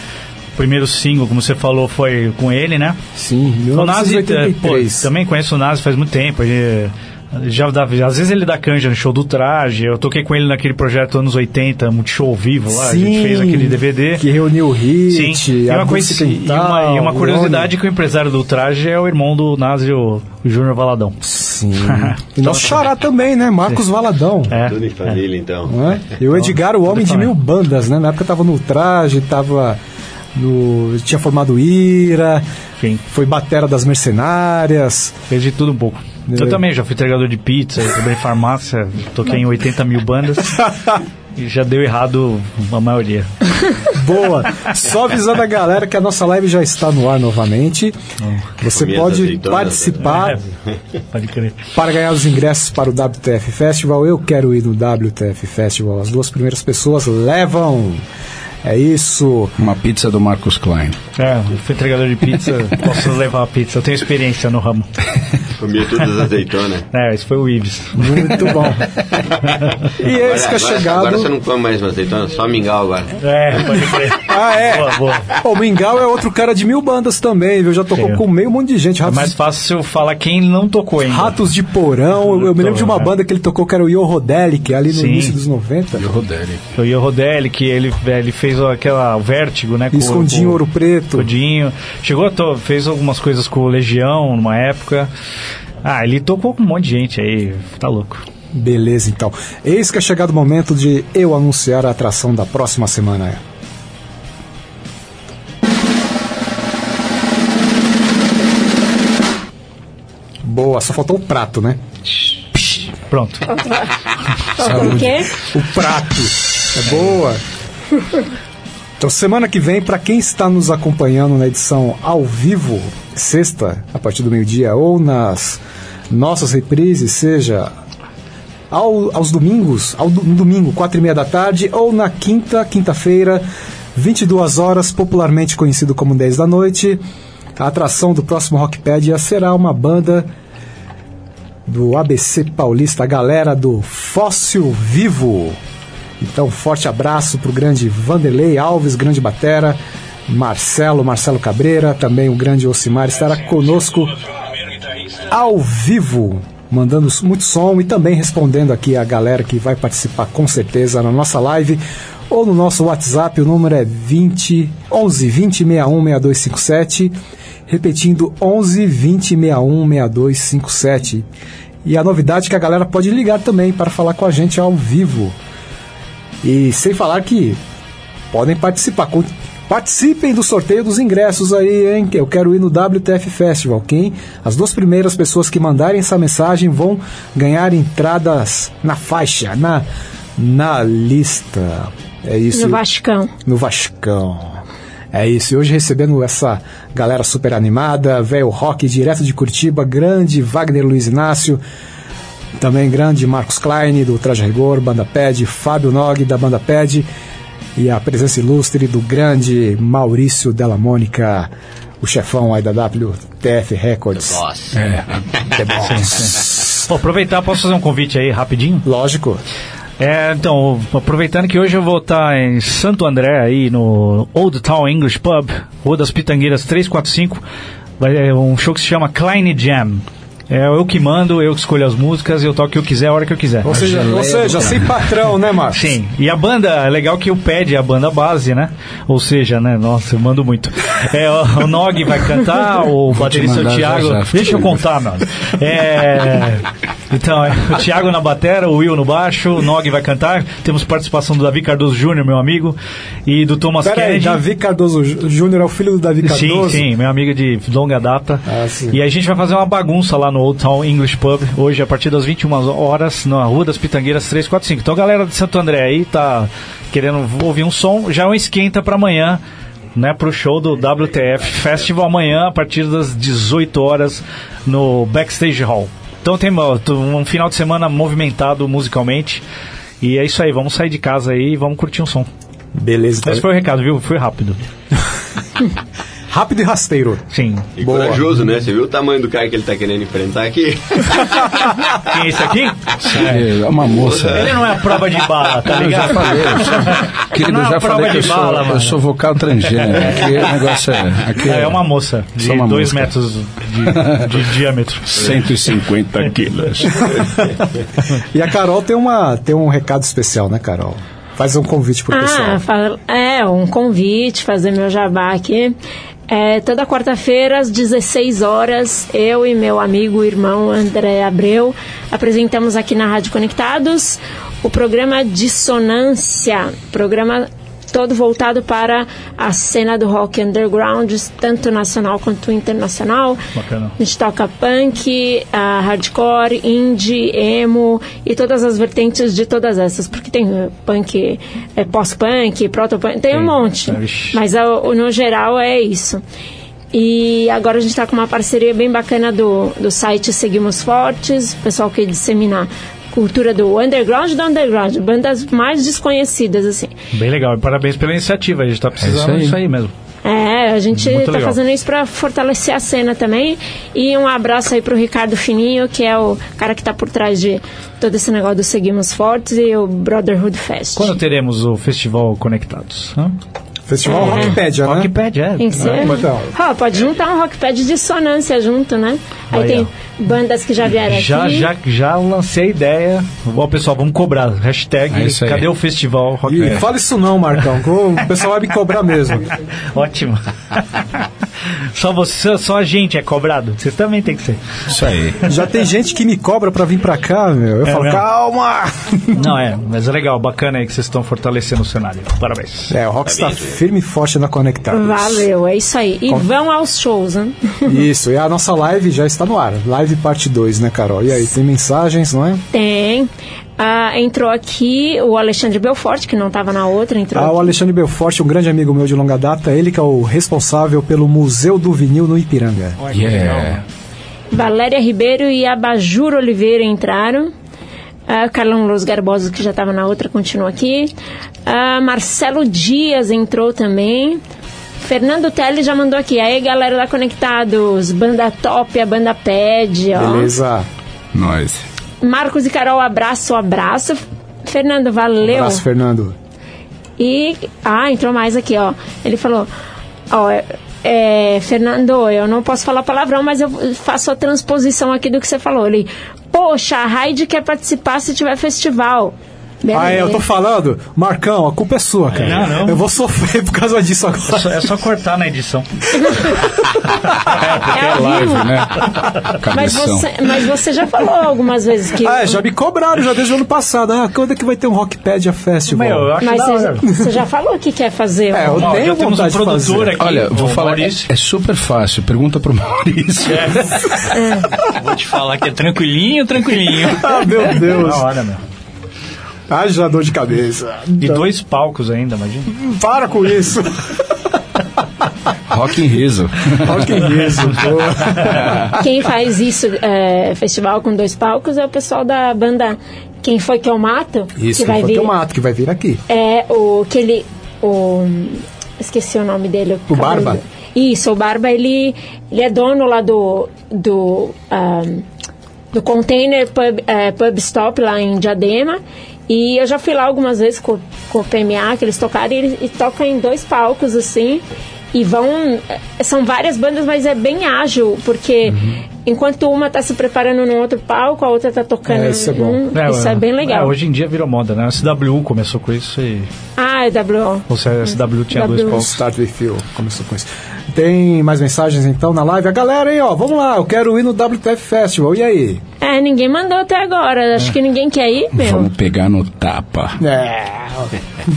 primeiro single, como você falou, foi com ele, né? Sim, O Nazi, eh, pô, 1983. também conheço o Nazi faz muito tempo. ele- já dá, às vezes ele dá canja no show do traje. Eu toquei com ele naquele projeto anos 80, Multishow ao vivo lá. a gente Sim, fez aquele DVD. Que reuniu o Hit, Sim, e a uma, coisa, e, Tental, uma, e uma o curiosidade que o empresário do traje é o irmão do Nazi, o, o Júnior Valadão. Sim. E nosso xará também, né? Marcos Valadão. É. Tudo em família, então. Não é? E o Edgar, o homem de mil bandas, né? Na época tava no traje, tava no. tinha formado Ira, Sim. foi batera das mercenárias. Fez de tudo um pouco. É. Eu também já fui entregador de pizza, trabalhei em farmácia, toquei em 80 mil bandas e já deu errado a maioria. Boa! Só avisando a galera que a nossa live já está no ar novamente. Você Comi as pode azeitonas, participar Pode crer. para ganhar os ingressos para o WTF Festival. Eu quero ir no WTF Festival. As duas primeiras pessoas levam. É isso. Uma pizza do Marcos Klein. É, eu fui entregador de pizza, posso levar uma pizza, eu tenho experiência no ramo. Comia todas as azeitonas. É, esse foi o Ives. Muito bom. E esse que é agora, chegado. agora você não come mais azeitona, só mingau agora. É, pode crer. Ah, é? Boa, boa. O Mingau é outro cara de mil bandas também, viu? Já tocou Sim. com meio monte de gente. É Ratos, mais fácil eu falar quem não tocou ainda. Ratos de Porão. Eu, eu me lembro de uma É. banda que ele tocou que era o Yo Rodelic, ali no Sim. início dos 90. E o que ele, ele fez aquela o Vértigo, né? com- Escondinho com- Ouro Preto. Escondinho. Chegou, a to- fez algumas coisas com o Legião numa época. Ah, ele tocou com um monte de gente aí, tá louco. Beleza, então. Eis que é chegado o momento de eu anunciar a atração da próxima semana. Boa, só faltou o prato, né? Pronto. Faltou o quê? O prato. É boa. Então, semana que vem, para quem está nos acompanhando na edição ao vivo, sexta, a partir do meio-dia, ou nas nossas reprises, seja ao- aos domingos, ao no domingo, quatro e meia da tarde, ou na quinta, quinta-feira, 22 horas, popularmente conhecido como 10 da noite. A atração do próximo Rockpedia será uma banda do ABC Paulista, a galera do Fóssil Vivo. Então, forte abraço pro grande Vanderlei Alves, grande batera, Marcelo, Marcelo Cabreira, também o grande Ocimar estará conosco ao vivo, mandando muito som e também respondendo aqui a galera que vai participar com certeza na nossa live ou no nosso WhatsApp, o número é 20 11 20 61 6257, repetindo 11 20 61 6257. E a novidade é que a galera pode ligar também para falar com a gente ao vivo. E sem falar que podem participar. Participem do sorteio dos ingressos aí, hein? Eu quero ir no WTF Festival. Quem? As duas primeiras pessoas que mandarem essa mensagem vão ganhar entradas na faixa, na, na lista. É isso. No Vascão. No Vascão. É isso, e hoje recebendo essa galera super animada, velho rock direto de Curitiba, grande Wagner Luiz Inácio, também grande Marcos Klein do Traje a Rigor, Banda Ped, Fábio Nog da Banda Ped e a presença ilustre do grande Maurício Della Mônica, o chefão aí da WTF Records. É. The Boss. Vou aproveitar, posso fazer um convite aí rapidinho? Lógico. É, então, aproveitando que hoje eu vou estar em Santo André, aí no Old Town English Pub, Rua das Pitangueiras 345, vai é um show que se chama Klein Jam. É eu que mando, eu que escolho as músicas, eu toco o que eu quiser, a hora que eu quiser. Ou seja, ou seja sem patrão, né, Marcos? Sim, e a banda, é legal que o pad é a banda base, né? Ou seja, né? Nossa, eu mando muito. É, o, o Nog vai cantar, o baterista o mandar Thiago. já, já. Deixa eu contar, mano. É, então, é, o Thiago na batera, o Will no baixo, o Nog vai cantar. Temos participação do Davi Cardoso Júnior, meu amigo, e do Thomas Pera aí, Kennedy. Davi Cardoso Júnior é o filho do Davi Sim, Cardoso? sim, meu amigo de longa data. Ah, sim. E a gente vai fazer uma bagunça lá no Old Town English Pub, hoje a partir das 21 horas, na Rua das Pitangueiras 345. Então, galera de Santo André aí tá querendo ouvir um som, já é um esquenta para amanhã, né, pro show do WTF Festival amanhã a partir das 18 horas no Backstage Hall. Então tem um final de semana movimentado musicalmente. E é isso aí, vamos sair de casa aí e vamos curtir um som. Beleza. Esse foi o recado, viu? Foi rápido. Rápido e rasteiro. Sim. E corajoso, né? Você viu o tamanho do cara que ele tá querendo enfrentar aqui? Quem é esse aqui? É uma moça. Ele não é a prova de bala, tá Eu já ligado? falei, eu sou- querido, Não é eu já a prova falei que eu de sou, bala, eu sou vocal transgênero. Aqui o negócio é. Aqui É uma moça de Só uma 2 mosca. metros de, de diâmetro. 150 quilos. E a Carol tem, uma, tem um recado especial, né, Carol? Faz um convite pro pessoal. Ah, fala- é, um convite, fazer meu jabá aqui. É, toda quarta-feira, às 16 horas, eu e meu amigo, irmão André Abreu, apresentamos aqui na Rádio Conectados o programa Dissonância, programa todo voltado para a cena do rock underground, tanto nacional quanto internacional. Bacana. A gente toca punk, ah, hardcore, indie, emo e todas as vertentes de todas essas. Porque tem eh, punk, eh, pós-punk, proto-punk, tem um Sim. monte. Vixe. Mas ah, o- no geral é isso. E agora a gente está com uma parceria bem bacana do, do site Seguimos Fortes, o pessoal que dissemina cultura do underground do underground, bandas mais desconhecidas, assim. Bem legal. E parabéns pela iniciativa. A gente tá precisando É isso aí. disso aí mesmo. É, a gente Muito tá legal. fazendo isso para fortalecer a cena também. E um abraço aí pro Ricardo Fininho, que é o cara que tá por trás de todo esse negócio do Seguimos Fortes e o Brotherhood Fest. Quando teremos o festival Conectados? Hã? Festival É. Rockpedia, né? Rockpad, é. Tem que ser. Então. Ó, pode juntar um rockpad de dissonância junto, né? Aí, Aí, tem ó. bandas que já vieram Já, aqui. já, já lancei a ideia. Ó, pessoal, vamos cobrar. Hashtag É cadê o festival E Rockpad? fala isso não, Marcão, o pessoal vai me cobrar mesmo. Ótimo. Só você, só a gente é cobrado. Vocês também tem que ser. Isso aí. Já tem gente que me cobra pra vir pra cá, meu. Eu É falo, mesmo? calma! Não, é, mas é legal, bacana aí que vocês estão fortalecendo o cenário. Parabéns. É, o Rock está firme e forte na Conectados. Valeu, é isso aí. E Com- vão aos shows, né? Isso, e a nossa live já está no ar. Live parte 2, né, Carol? E aí, tem mensagens, não é? Tem. Ah, entrou aqui o Alexandre Belfort, que não estava na outra, entrou Ah, o aqui. Alexandre Belfort, um grande amigo meu de longa data, ele que é o responsável pelo Museu do Vinil no Ipiranga. Yeah. Valéria Ribeiro e Abajur Oliveira entraram. Ah, Carlão Luz Garbosa, que já estava na outra, continua aqui. Ah, Marcelo Dias entrou também. Fernando Teles já mandou aqui. Aí, galera da Conectados, banda top, a banda pede, ó. Beleza? Nós. Marcos e Carol, abraço, abraço. Fernando, valeu. Abraço, Fernando. E. Ah, entrou mais aqui, ó. Ele falou: Ó, é, é, Fernando, eu não posso falar palavrão, mas eu faço a transposição aqui do que você falou. Ele, poxa, a Raid quer participar se tiver festival. Ah, é, eu tô falando, Marcão, a culpa é sua, cara. Não, não. Eu vou sofrer por causa disso É só, agora. é só cortar na edição. É É ao live, né? Mas você, mas você já falou algumas vezes que. Ah, é, já me cobraram já desde o ano passado. Ah, quando é que vai ter um Rockpedia Festival? Meu, eu acho Mas você, você já falou que quer fazer. É, eu Ó, tenho já temos um vontade de produtor fazer. aqui. Olha, vou o falar, é, é super fácil. Pergunta pro Maurício. Vou te falar que é tranquilinho, tranquilinho. Ah, meu Deus. Da hora, meu. Haja dor de cabeça. E dois palcos ainda, imagina. Para com isso. Rock em riso. Rock in pô. Quem faz isso, é, festival com dois palcos, é o pessoal da banda Quem Foi Que Eu Mato. Isso, que vai foi vir. que eu mato, que vai vir aqui. É o que ele. O, esqueci o nome dele. O Barba? Isso, o Barba, ele, ele é dono lá do. do ahm, do Container Pub, é, Pub Stop lá em Diadema. E eu já fui lá algumas vezes com, com o PMA, que eles tocaram, e eles e tocam em dois palcos, assim. E vão. é, São várias bandas, mas é bem ágil, porque Uhum. Enquanto uma está se preparando num outro palco, a outra está tocando. É, isso é bom. num- isso é bem legal. é, hoje em dia virou moda, né? A SW começou com isso e. Ah, é WO. Ou seja, a SW tinha dois W. palcos. Start with you. Começou com isso. Tem mais mensagens então na live? A galera aí, ó, vamos lá, eu quero ir no WTF Festival. E aí? É, ninguém mandou até agora. Acho que ninguém quer ir, meu. Vamos pegar no tapa. É.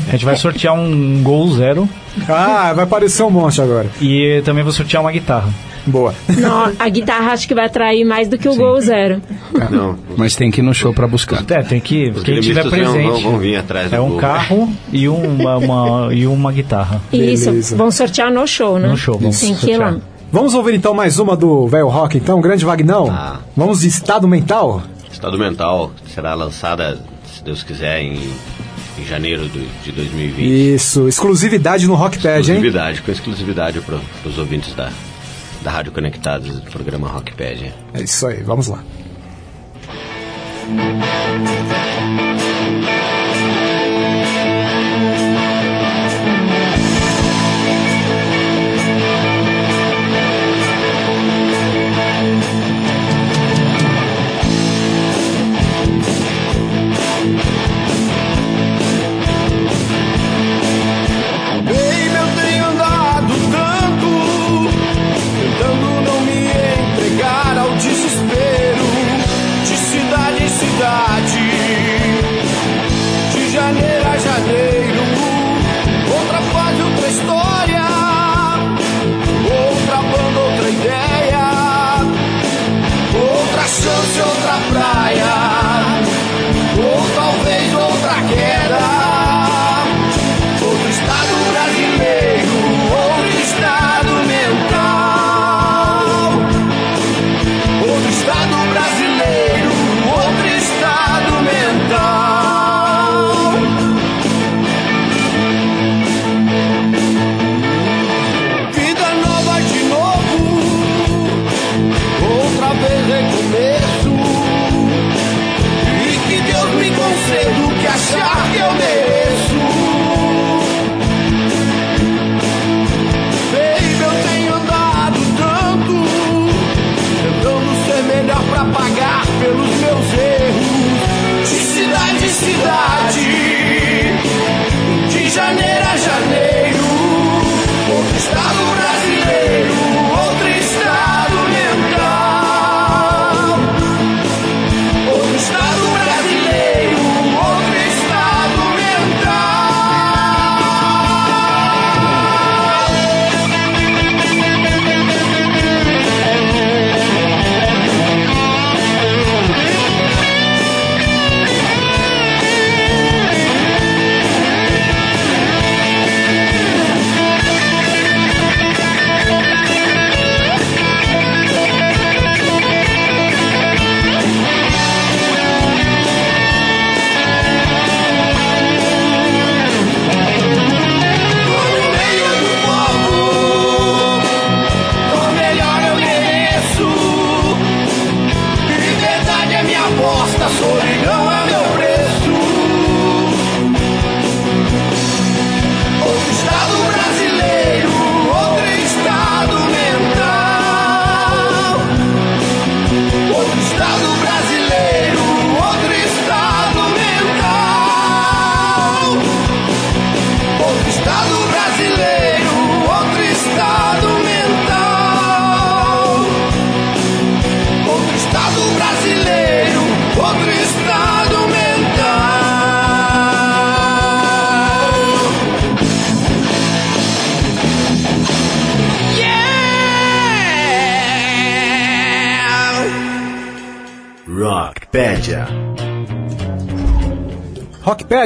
A gente vai sortear um Gol Zero Ah, vai aparecer um monte agora. e também vou sortear uma guitarra. Boa. Não, a guitarra acho que vai atrair mais do que o Gol Zero. Não, Mas tem que ir no show pra buscar. É, tem que. os Quem tiver presente. vão, vão vir atrás do É um gol. carro e uma, uma- e uma guitarra. Isso, Beleza. vão sortear no show, né? No show, vamos Tem que ir lá. sortear. Vamos ouvir então mais uma do Velho Rock, então, grande Vagnão. Ah. Vamos de estado mental? Estado Mental será lançada, se Deus quiser, em, em janeiro do- de 2020. Isso, exclusividade no Rockpad, hein? exclusividade, com exclusividade para os ouvintes da, da Rádio Conectados do programa Rockpad. É isso aí, vamos lá. Baby,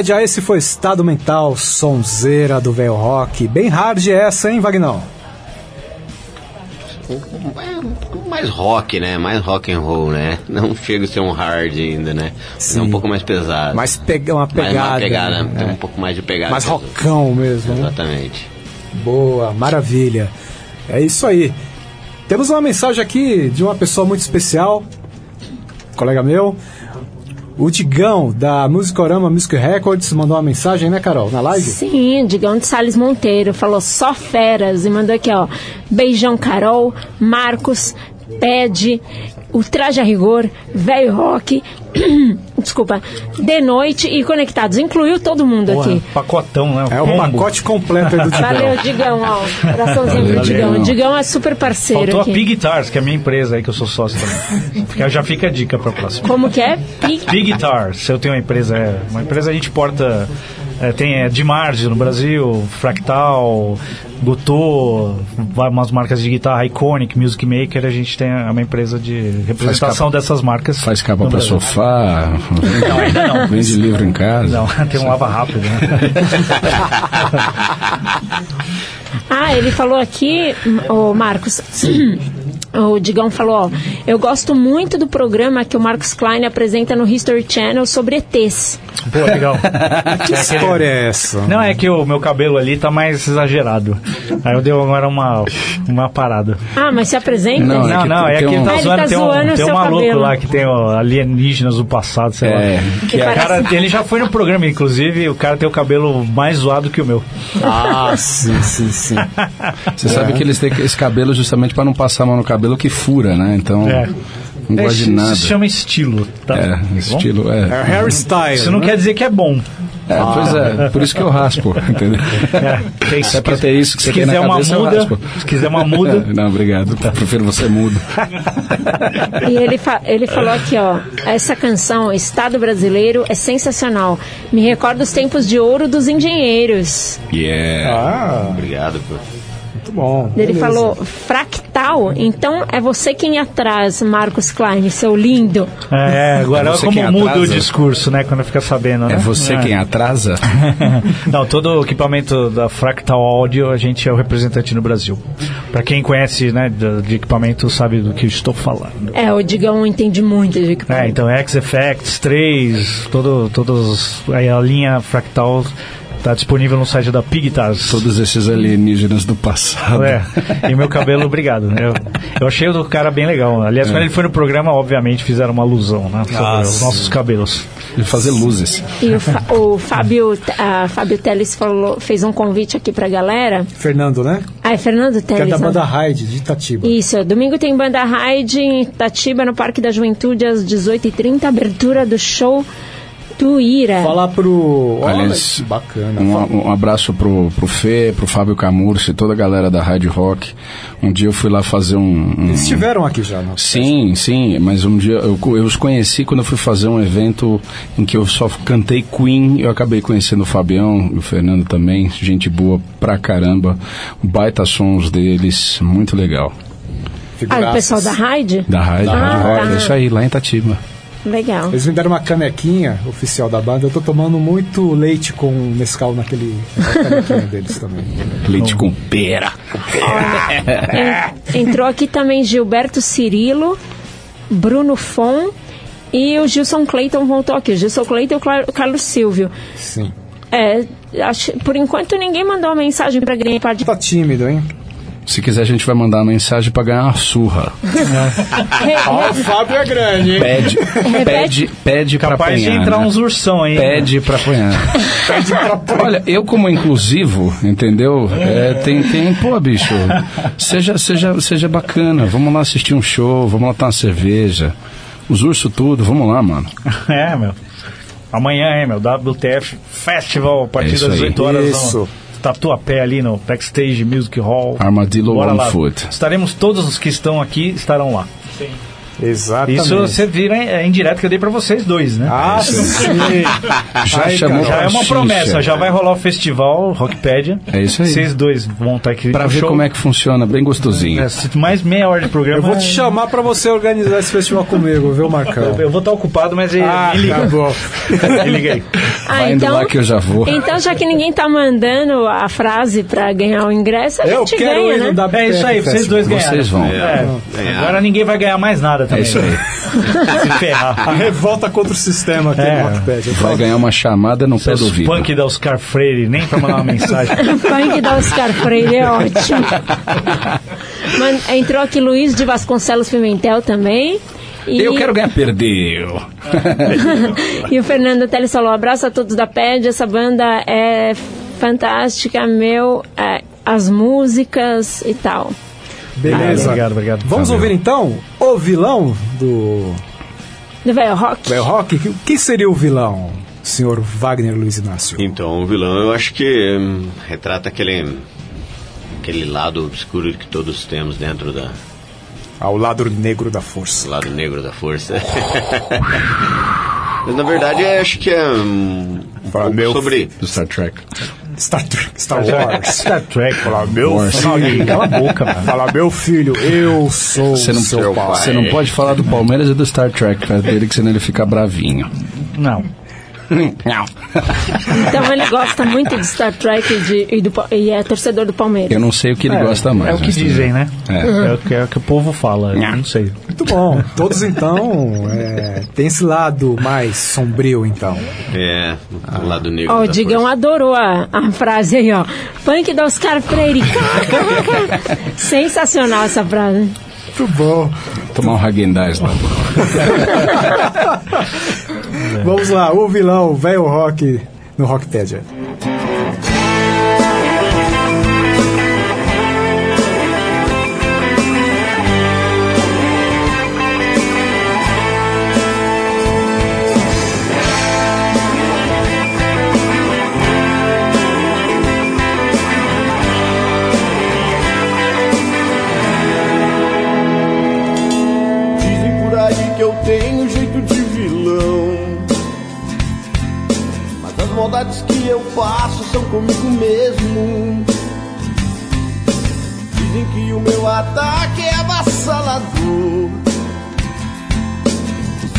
Rockpedia, esse foi Estado Mental, sonzeira do velho rock. Bem hard essa, hein, Vagnão? Mais rock, né? Mais rock and roll, né? Não chega a ser um hard ainda, né? É um pouco mais pesado. Mais pega, uma Mais pegada. uma pegada, né? tem É. um pouco mais de pegada. Mais rockão mesmo. né? Exatamente. Boa, maravilha. É isso aí. Temos uma mensagem aqui de uma pessoa muito especial, colega meu. O Digão, da Musicorama Music Records, mandou uma mensagem, né, Carol? Na live? Sim, Digão de Salles Monteiro falou só feras e mandou aqui, ó. Beijão, Carol, Marcos, Pede, o Traje a Rigor, Velho Rock, desculpa, De Noite e Conectados. Incluiu todo mundo Porra, aqui. pacotão, né? É o combo. pacote completo aí do Digão. Valeu, Digão, ó. Coraçãozinho pro Valeu. Digão. O Digão é super parceiro Faltou a aqui. Pig Guitars, que é a minha empresa aí, que eu sou sócio também. Já fica a dica pra próxima. Como que é? Pig... Pig Guitars, eu tenho uma empresa, é, uma empresa a gente porta, é, tem é, Dimarge no Brasil, Fractal, Gotô, vai- umas marcas de guitarra, Iconic, Music Maker, a gente tem uma empresa de representação dessas marcas. Faz capa Brasil. sofá, Não, ainda não. vende livro em casa. Não, tem um lava rápido, né? Ah, ele falou aqui, o Marcos. O Digão falou, ó, eu gosto muito do programa que o Marcos Klein apresenta no History Channel sobre ETs. Pô, legal. Que história é essa? Não, é que o meu cabelo ali tá mais exagerado. Aí eu dei agora uma, uma parada. Ah, mas se apresenta? Não, não, não, é que ele tá Ah, ele zoando, tá tem um, zoando tem um maluco cabelo. lá que tem ó, alienígenas do passado, sei É, lá. que o parece- cara, ele já foi no programa, inclusive, o cara tem o cabelo mais zoado que o meu. Ah, sim, sim, sim. Você sabe que eles têm esse cabelo justamente para não passar a mão no cabelo que fura, né? Então, É. não gosto de Isso nada. se chama estilo, tá? É, Bom? estilo, é. É hairstyle. Isso não né? quer dizer que é bom. É, pois é, por isso que eu raspo, entendeu? É, tem- é pra ter isso que se você tem quiser na uma cabeça, eu muda, raspo. se quiser uma muda, Não, obrigado. Prefiro você mudo. E ele, fa- ele falou aqui, ó, essa canção, Estado Brasileiro, é sensacional. Me recorda os tempos de ouro dos engenheiros. Yeah. Ah, Obrigado por. muito bom. Ele Beleza. falou, fractal, então é você quem atrás, Marcos Klein, seu lindo. É, agora É você como quem muda o discurso, né? Quando fica sabendo, né? É você quem atrasa? Não, todo o equipamento da Fractal Audio, a gente é o representante no Brasil. Pra quem conhece, né, de, de equipamento, sabe do que eu estou falando. É, o Digão entende muito de É, então X-Effects 3, todo, todos, aí a linha Fractal tá disponível no site da Pigtas. Todos esses alienígenas do passado. É, e meu cabelo, obrigado. né? Eu, eu achei o do cara bem legal. Aliás, quando ele foi no programa, obviamente fizeram uma alusão, né? Sobre Ah, os nossos cabelos. De fazer luzes. E o, Fa- o Fábio, a Fábio Teles falou, fez um convite aqui pra galera. Fernando, né? Ah, é Fernando Que é Teles. da né? banda Hyde, de Itatiba. Isso, domingo tem banda Raid em Itatiba, no Parque da Juventude, às 18h30, abertura do show Ira. Falar pro... Olha, Aliás, que bacana. Um, um abraço pro, pro Fê, pro Fábio Camurci, toda a galera da Rádio Rock. Um dia eu fui lá fazer um. um- Eles estiveram aqui já, não? Sim, sim, mas um dia eu, eu os conheci quando eu fui fazer um evento em que eu só cantei Queen. Eu acabei conhecendo o Fabião e o Fernando também, gente boa pra caramba. Baita sons deles, muito legal. Ah, o pessoal da Raid? Da Rádio, Ah, Rádio Rock, tá. é isso aí, lá em Itatiba. Legal. Eles me deram uma canequinha oficial da banda. Eu tô tomando muito leite com Nescau naquele canequinha deles também. Leite com pera. En- entrou aqui também Gilberto Cirilo, Bruno Fon e o Gilson Clayton voltou aqui. O Gilson Clayton e o Cla- o Carlos Silvio. Sim. É, acho, por enquanto ninguém mandou uma mensagem pra ganhar parte. Tá tímido, hein? Se quiser, a gente vai mandar uma mensagem pra ganhar uma surra. Ó, o Fábio é grande, hein? Pede, pede, pede pra Capaz apanhar. de entrar né? uns ursão aí. Pede pra apanhar. Olha, eu como inclusivo, entendeu? É, tem, tem, pô, bicho, seja, seja, seja bacana. Vamos lá assistir um show, vamos lá tomar uma cerveja. Os ursos tudo, vamos lá, mano. É, meu. Amanhã, hein, meu? WTF Festival, a partir É das aí. 8 horas. Isso. no Tatuapé ali no Backstage Music Hall. Armadillo Bora One lá. Foot. Estaremos, todos os que estão aqui estarão lá. Exatamente. Isso você vira é, indireto que eu dei pra vocês dois, né? Ah, sim. Já Aí, chamou Já é uma xixa. promessa, já vai rolar o festival Rockpedia. É isso aí. Vocês dois vão estar aqui Pra no ver show. como é que funciona, bem gostosinho. É, mais meia hora de programa. Eu vou te chamar pra você organizar esse festival comigo, viu, Marcão? Eu, eu vou estar ocupado, mas ele, Ah, me liga. tá bom. me liga aí. Ah, Vai indo lá que eu já vou. Então, já que ninguém tá mandando a frase pra ganhar o ingresso, a Eu gente quero ganha, ir né? É isso aí, vocês dois ganharam. Vocês vão. É. Agora ninguém vai ganhar mais nada também. É isso aí. Se ferrar. A revolta contra o sistema aqui É. no. Vai ganhar uma chamada no pé do ouvido. punk da Oscar Freire, nem pra mandar uma mensagem. Punk da Oscar Freire é ótimo. Man- entrou aqui Luiz de Vasconcelos Pimentel também. E, Eu quero ganhar, perdeu. e o Fernando Teles falou: abraço a todos da PED, essa banda é fantástica, meu, é, as músicas e tal. Beleza. Obrigado, obrigado. Vamos ouvir então o vilão do Do Velho Rock. Bell Rock. O que seria o vilão, senhor Wagner Luiz Inácio? Então, o vilão eu acho que hum, retrata aquele aquele lado obscuro que todos temos dentro da Ao lado negro da força. lado negro da força. Mas na verdade eu acho que é um, um Fala, pouco meu sobre Do Star Trek. Star, Trek, Star Wars. Star Trek. Fala, meu Wars. filho. Cala a boca, mano. Fala, meu filho, eu sou Você não, seu pai. você não pode falar do Palmeiras e do Star Trek perto dele, que senão ele fica bravinho. Não. Então ele gosta muito de Star Trek e, de- e do e é torcedor do Palmeiras. Eu não sei o que ele É, gosta mais. É o que dizem, né? É. É, o que, é o que o povo fala. Eu não sei. Muito bom. Todos então é, tem esse lado mais sombrio então. é, o lado negro Ó, o Digão força. adorou a, a frase aí, ó. Punk da Oscar Freire. Sensacional essa frase. Muito bom. Tomar um Hagendaz lá. Vamos lá, o vilão, o velho rock no Rockpedia. Dizem por aí que eu tenho maldades que eu faço são comigo mesmo. Dizem que o meu ataque é avassalador.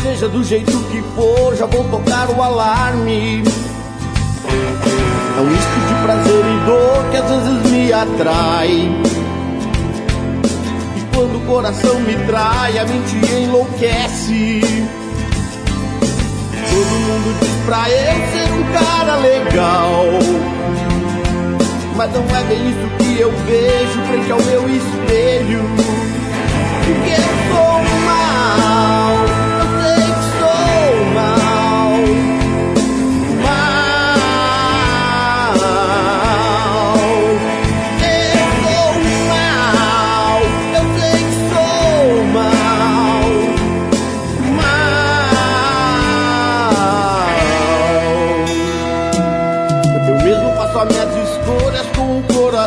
Seja do jeito que for, já vou tocar o alarme. É um misto de prazer e dor que às vezes me atrai. E quando o coração me trai, a mente enlouquece. Todo mundo diz pra eu ser um cara legal. Mas não é bem isso que eu vejo frente ao meu espelho. Porque eu sou mal,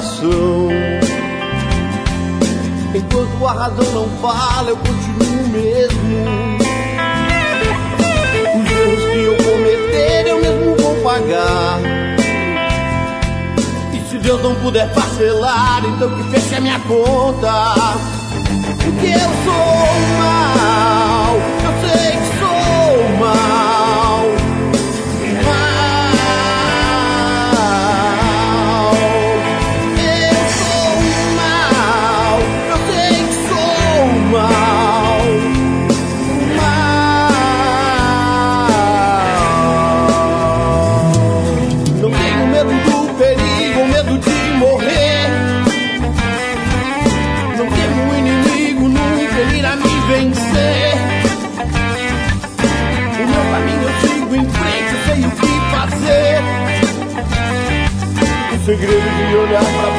coração. Enquanto a razão não fala, eu continuo mesmo. Os erros que eu cometer, eu mesmo vou pagar. E se Deus não puder parcelar, então que feche a minha conta. Porque eu sou mal, segredo de olhar pra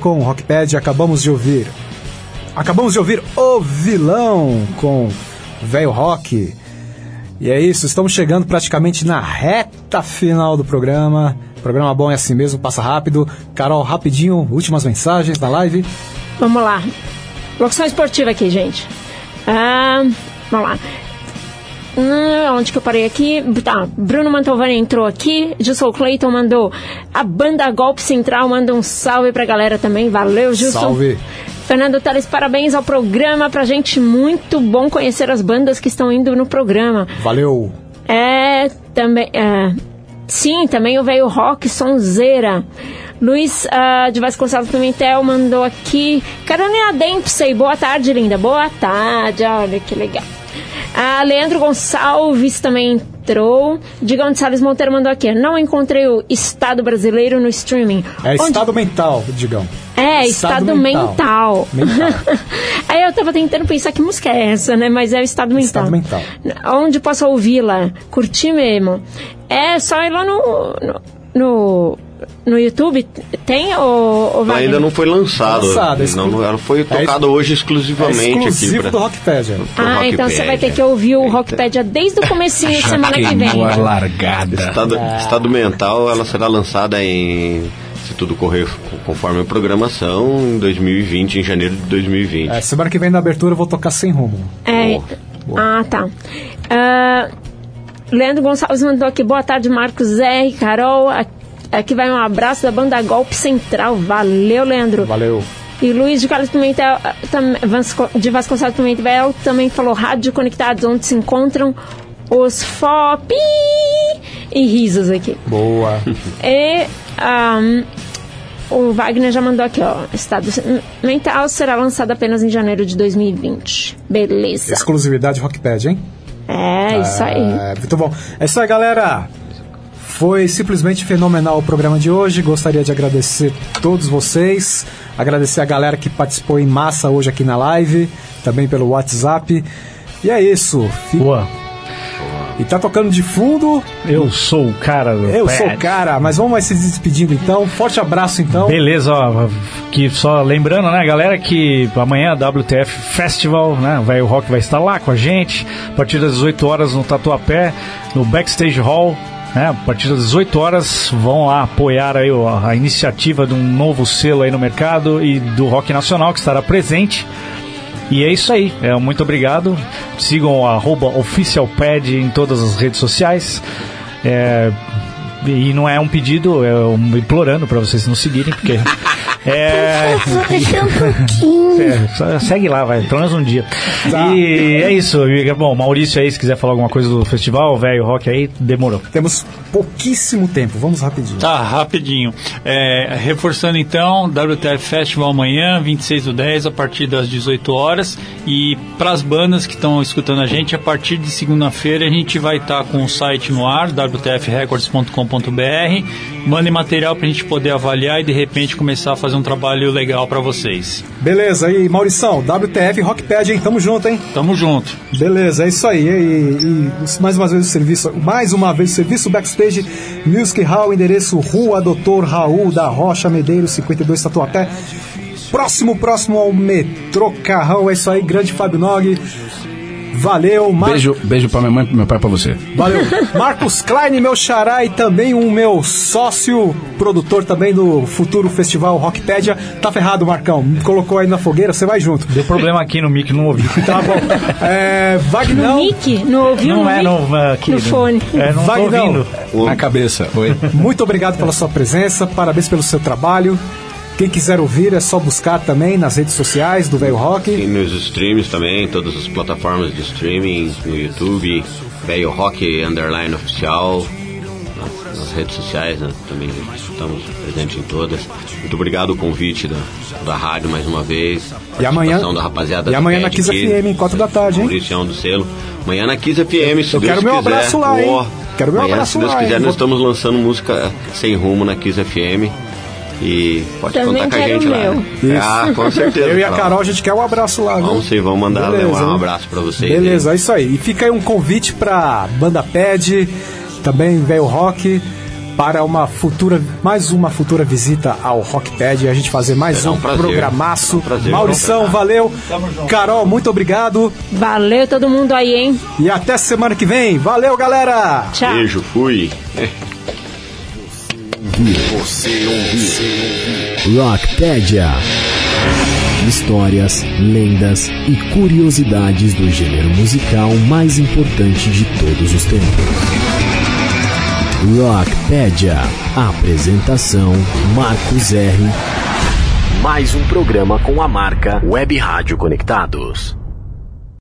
Com o Rockpad, acabamos de ouvir. Acabamos de ouvir O Vilão com Velho Rock. E é isso, estamos chegando praticamente na reta final do programa. Programa bom é assim mesmo, passa rápido. Carol, rapidinho, últimas mensagens da live. Vamos lá. Locução esportiva aqui, gente. Ah, vamos lá. Hum, onde que eu parei aqui? Tá, Bruno Mantovani entrou aqui. Gilson Clayton mandou. A banda Golpe Central manda um salve pra galera também. Valeu, Gilson. Salve. Fernando Teles, parabéns ao programa. Pra gente, muito bom conhecer as bandas que estão indo no programa. Valeu. É, também. É, sim, também o veio rock sonzeira. Luiz ah, de Vasconcelos Pimentel mandou aqui. Carolina Dempsey, boa tarde, linda. Boa tarde, olha que legal. Ah, Leandro Gonçalves também entrou. Digão de Salles Monteiro mandou aqui. Não encontrei o Estado brasileiro no streaming. É Onde- estado mental, Digão. É, estado, mental. Mental. Aí eu tava tentando pensar que música é essa, né? Mas é o estado mental. Estado mental. Onde posso ouvi-la? Curtir mesmo. É só ir lá no. no, no, no YouTube. Tem o. o Ela Wagner? ainda não foi lançado. Lançado, é exclu- não, não, ela foi é tocada hoje exclusivamente É exclusivo aqui. do Pra, Rockpedia. pro Ah, então você vai ter que ouvir o Rockpedia desde o comecinho semana que vem. Largada. Estado, estado mental, ela será lançada em. Se tudo correr conforme a programação, em 2020, em janeiro de 2020. É, semana que vem na abertura eu vou tocar sem rumo. É. Ah, tá. Ah, Leandro Gonçalves mandou aqui. Boa tarde, Marcos R. Carol. A- Aqui vai um abraço da banda Golpe Central. Valeu, Leandro. Valeu. E Luiz de Carlos Pimentel, de Vasconcelos Pimentel, também falou Rádio Conectados, onde se encontram os FOP e risos aqui. Boa. E ahm, o Wagner já mandou aqui, ó. Estado Mental será lançado apenas em janeiro de 2020. Beleza. Exclusividade Rockpad, hein? É, isso aí. É, muito bom. É isso aí, galera. Foi simplesmente fenomenal o programa de hoje. Gostaria de agradecer todos vocês. Agradecer a galera que participou em massa hoje aqui na live. Também pelo WhatsApp. E é isso. Fi- Boa. E tá tocando de fundo. Eu sou o cara do Eu pad. sou o cara. Mas vamos se despedindo então. Forte abraço então. Beleza, ó, que só lembrando, né, galera, que amanhã a WTF Festival, né, vai, o Rock vai estar lá com a gente, a partir das 18 horas no Tatuapé, no Backstage Hall, né, a partir das 18 horas vão lá apoiar aí a iniciativa de um novo selo aí no mercado e do Rock Nacional que estará presente. E é isso aí. É, muito obrigado. Sigam o oficialpad em todas as redes sociais. É, e não é um pedido, é um implorando para vocês nos seguirem, porque. É, é, segue lá, vai, pelo menos um dia. E é isso, e, bom, Maurício aí, se quiser falar alguma coisa do festival, velho rock aí, demorou. Temos pouquíssimo tempo. Vamos rapidinho. Tá, rapidinho. É, reforçando então, WTF Festival amanhã, 26 do 10, a partir das 18 horas. E para as bandas que estão escutando a gente, a partir de segunda-feira a gente vai estar com o site no ar, wtfrecords.com.br. Mandem material para a gente poder avaliar e de repente começar a fazer um trabalho legal para vocês. Beleza, aí, Maurição, WTF Rockpad, hein? Tamo junto, hein? Tamo junto. Beleza, é isso aí. E, e- e mais uma vez o serviço, mais uma vez o serviço Backstage Music Hall, endereço Rua Doutor Raul da Rocha Medeiros, 52 Tatuapé. Próximo, próximo ao metrô Carrão. É isso aí, grande Fábio Nog. Valeu, Mar... Beijo, beijo pra minha mãe e pro meu pai e pra você. Valeu. Marcos Klein, meu xará, e também um meu sócio, produtor também do futuro festival Rockpedia. Tá ferrado, Marcão. Me colocou aí na fogueira, você vai junto. Deu problema aqui no mic, não ouvi. Tá bom. É, Wagner. No mic? Não ouviu Não no é mic? no, aqui, No né? fone. É, não tô Wagner. ouvindo. Na cabeça, oi. Muito obrigado pela sua presença, parabéns pelo seu trabalho. Quem quiser ouvir é só buscar também nas redes sociais do Velho Rock. E nos streams também, todas as plataformas de streaming, no YouTube, Velho Rock Underline Oficial, nas, nas redes sociais, né? também estamos presentes em todas. Muito obrigado o convite da, da rádio mais uma vez. E amanhã- da rapaziada e amanhã na Kiss FM, em 4 da tarde, hein? Mauricião do selo. Amanhã na Kiss FM, se Eu Deus quero meu quiser. abraço lá, hein? Quero meu amanhã, abraço se Deus lá, quiser, hein? nós estamos lançando música sem rumo na Kiss FM. E pode Também contar com a quero gente o lá. meu. né? Ah, com certeza. Eu e a Carol. A gente quer um abraço lá, viu? Vamos sim, vamos mandar Beleza, levar um abraço pra vocês. Beleza, é isso aí. E fica aí um convite pra Banda Pad, também Velho Rock. para uma futura, mais uma futura visita ao Rockpad e a gente fazer mais Será um, um prazer. programaço. Será um prazer. Maurição, valeu. Carol, muito obrigado. Valeu todo mundo aí, hein? E até semana que vem. Valeu, galera! Tchau. Beijo, fui. Você ouviu Rockpedia. Histórias, lendas e curiosidades do gênero musical mais importante de todos os tempos. Rockpedia. Apresentação Marcos R. Mais um programa com a marca Web Rádio Conectados.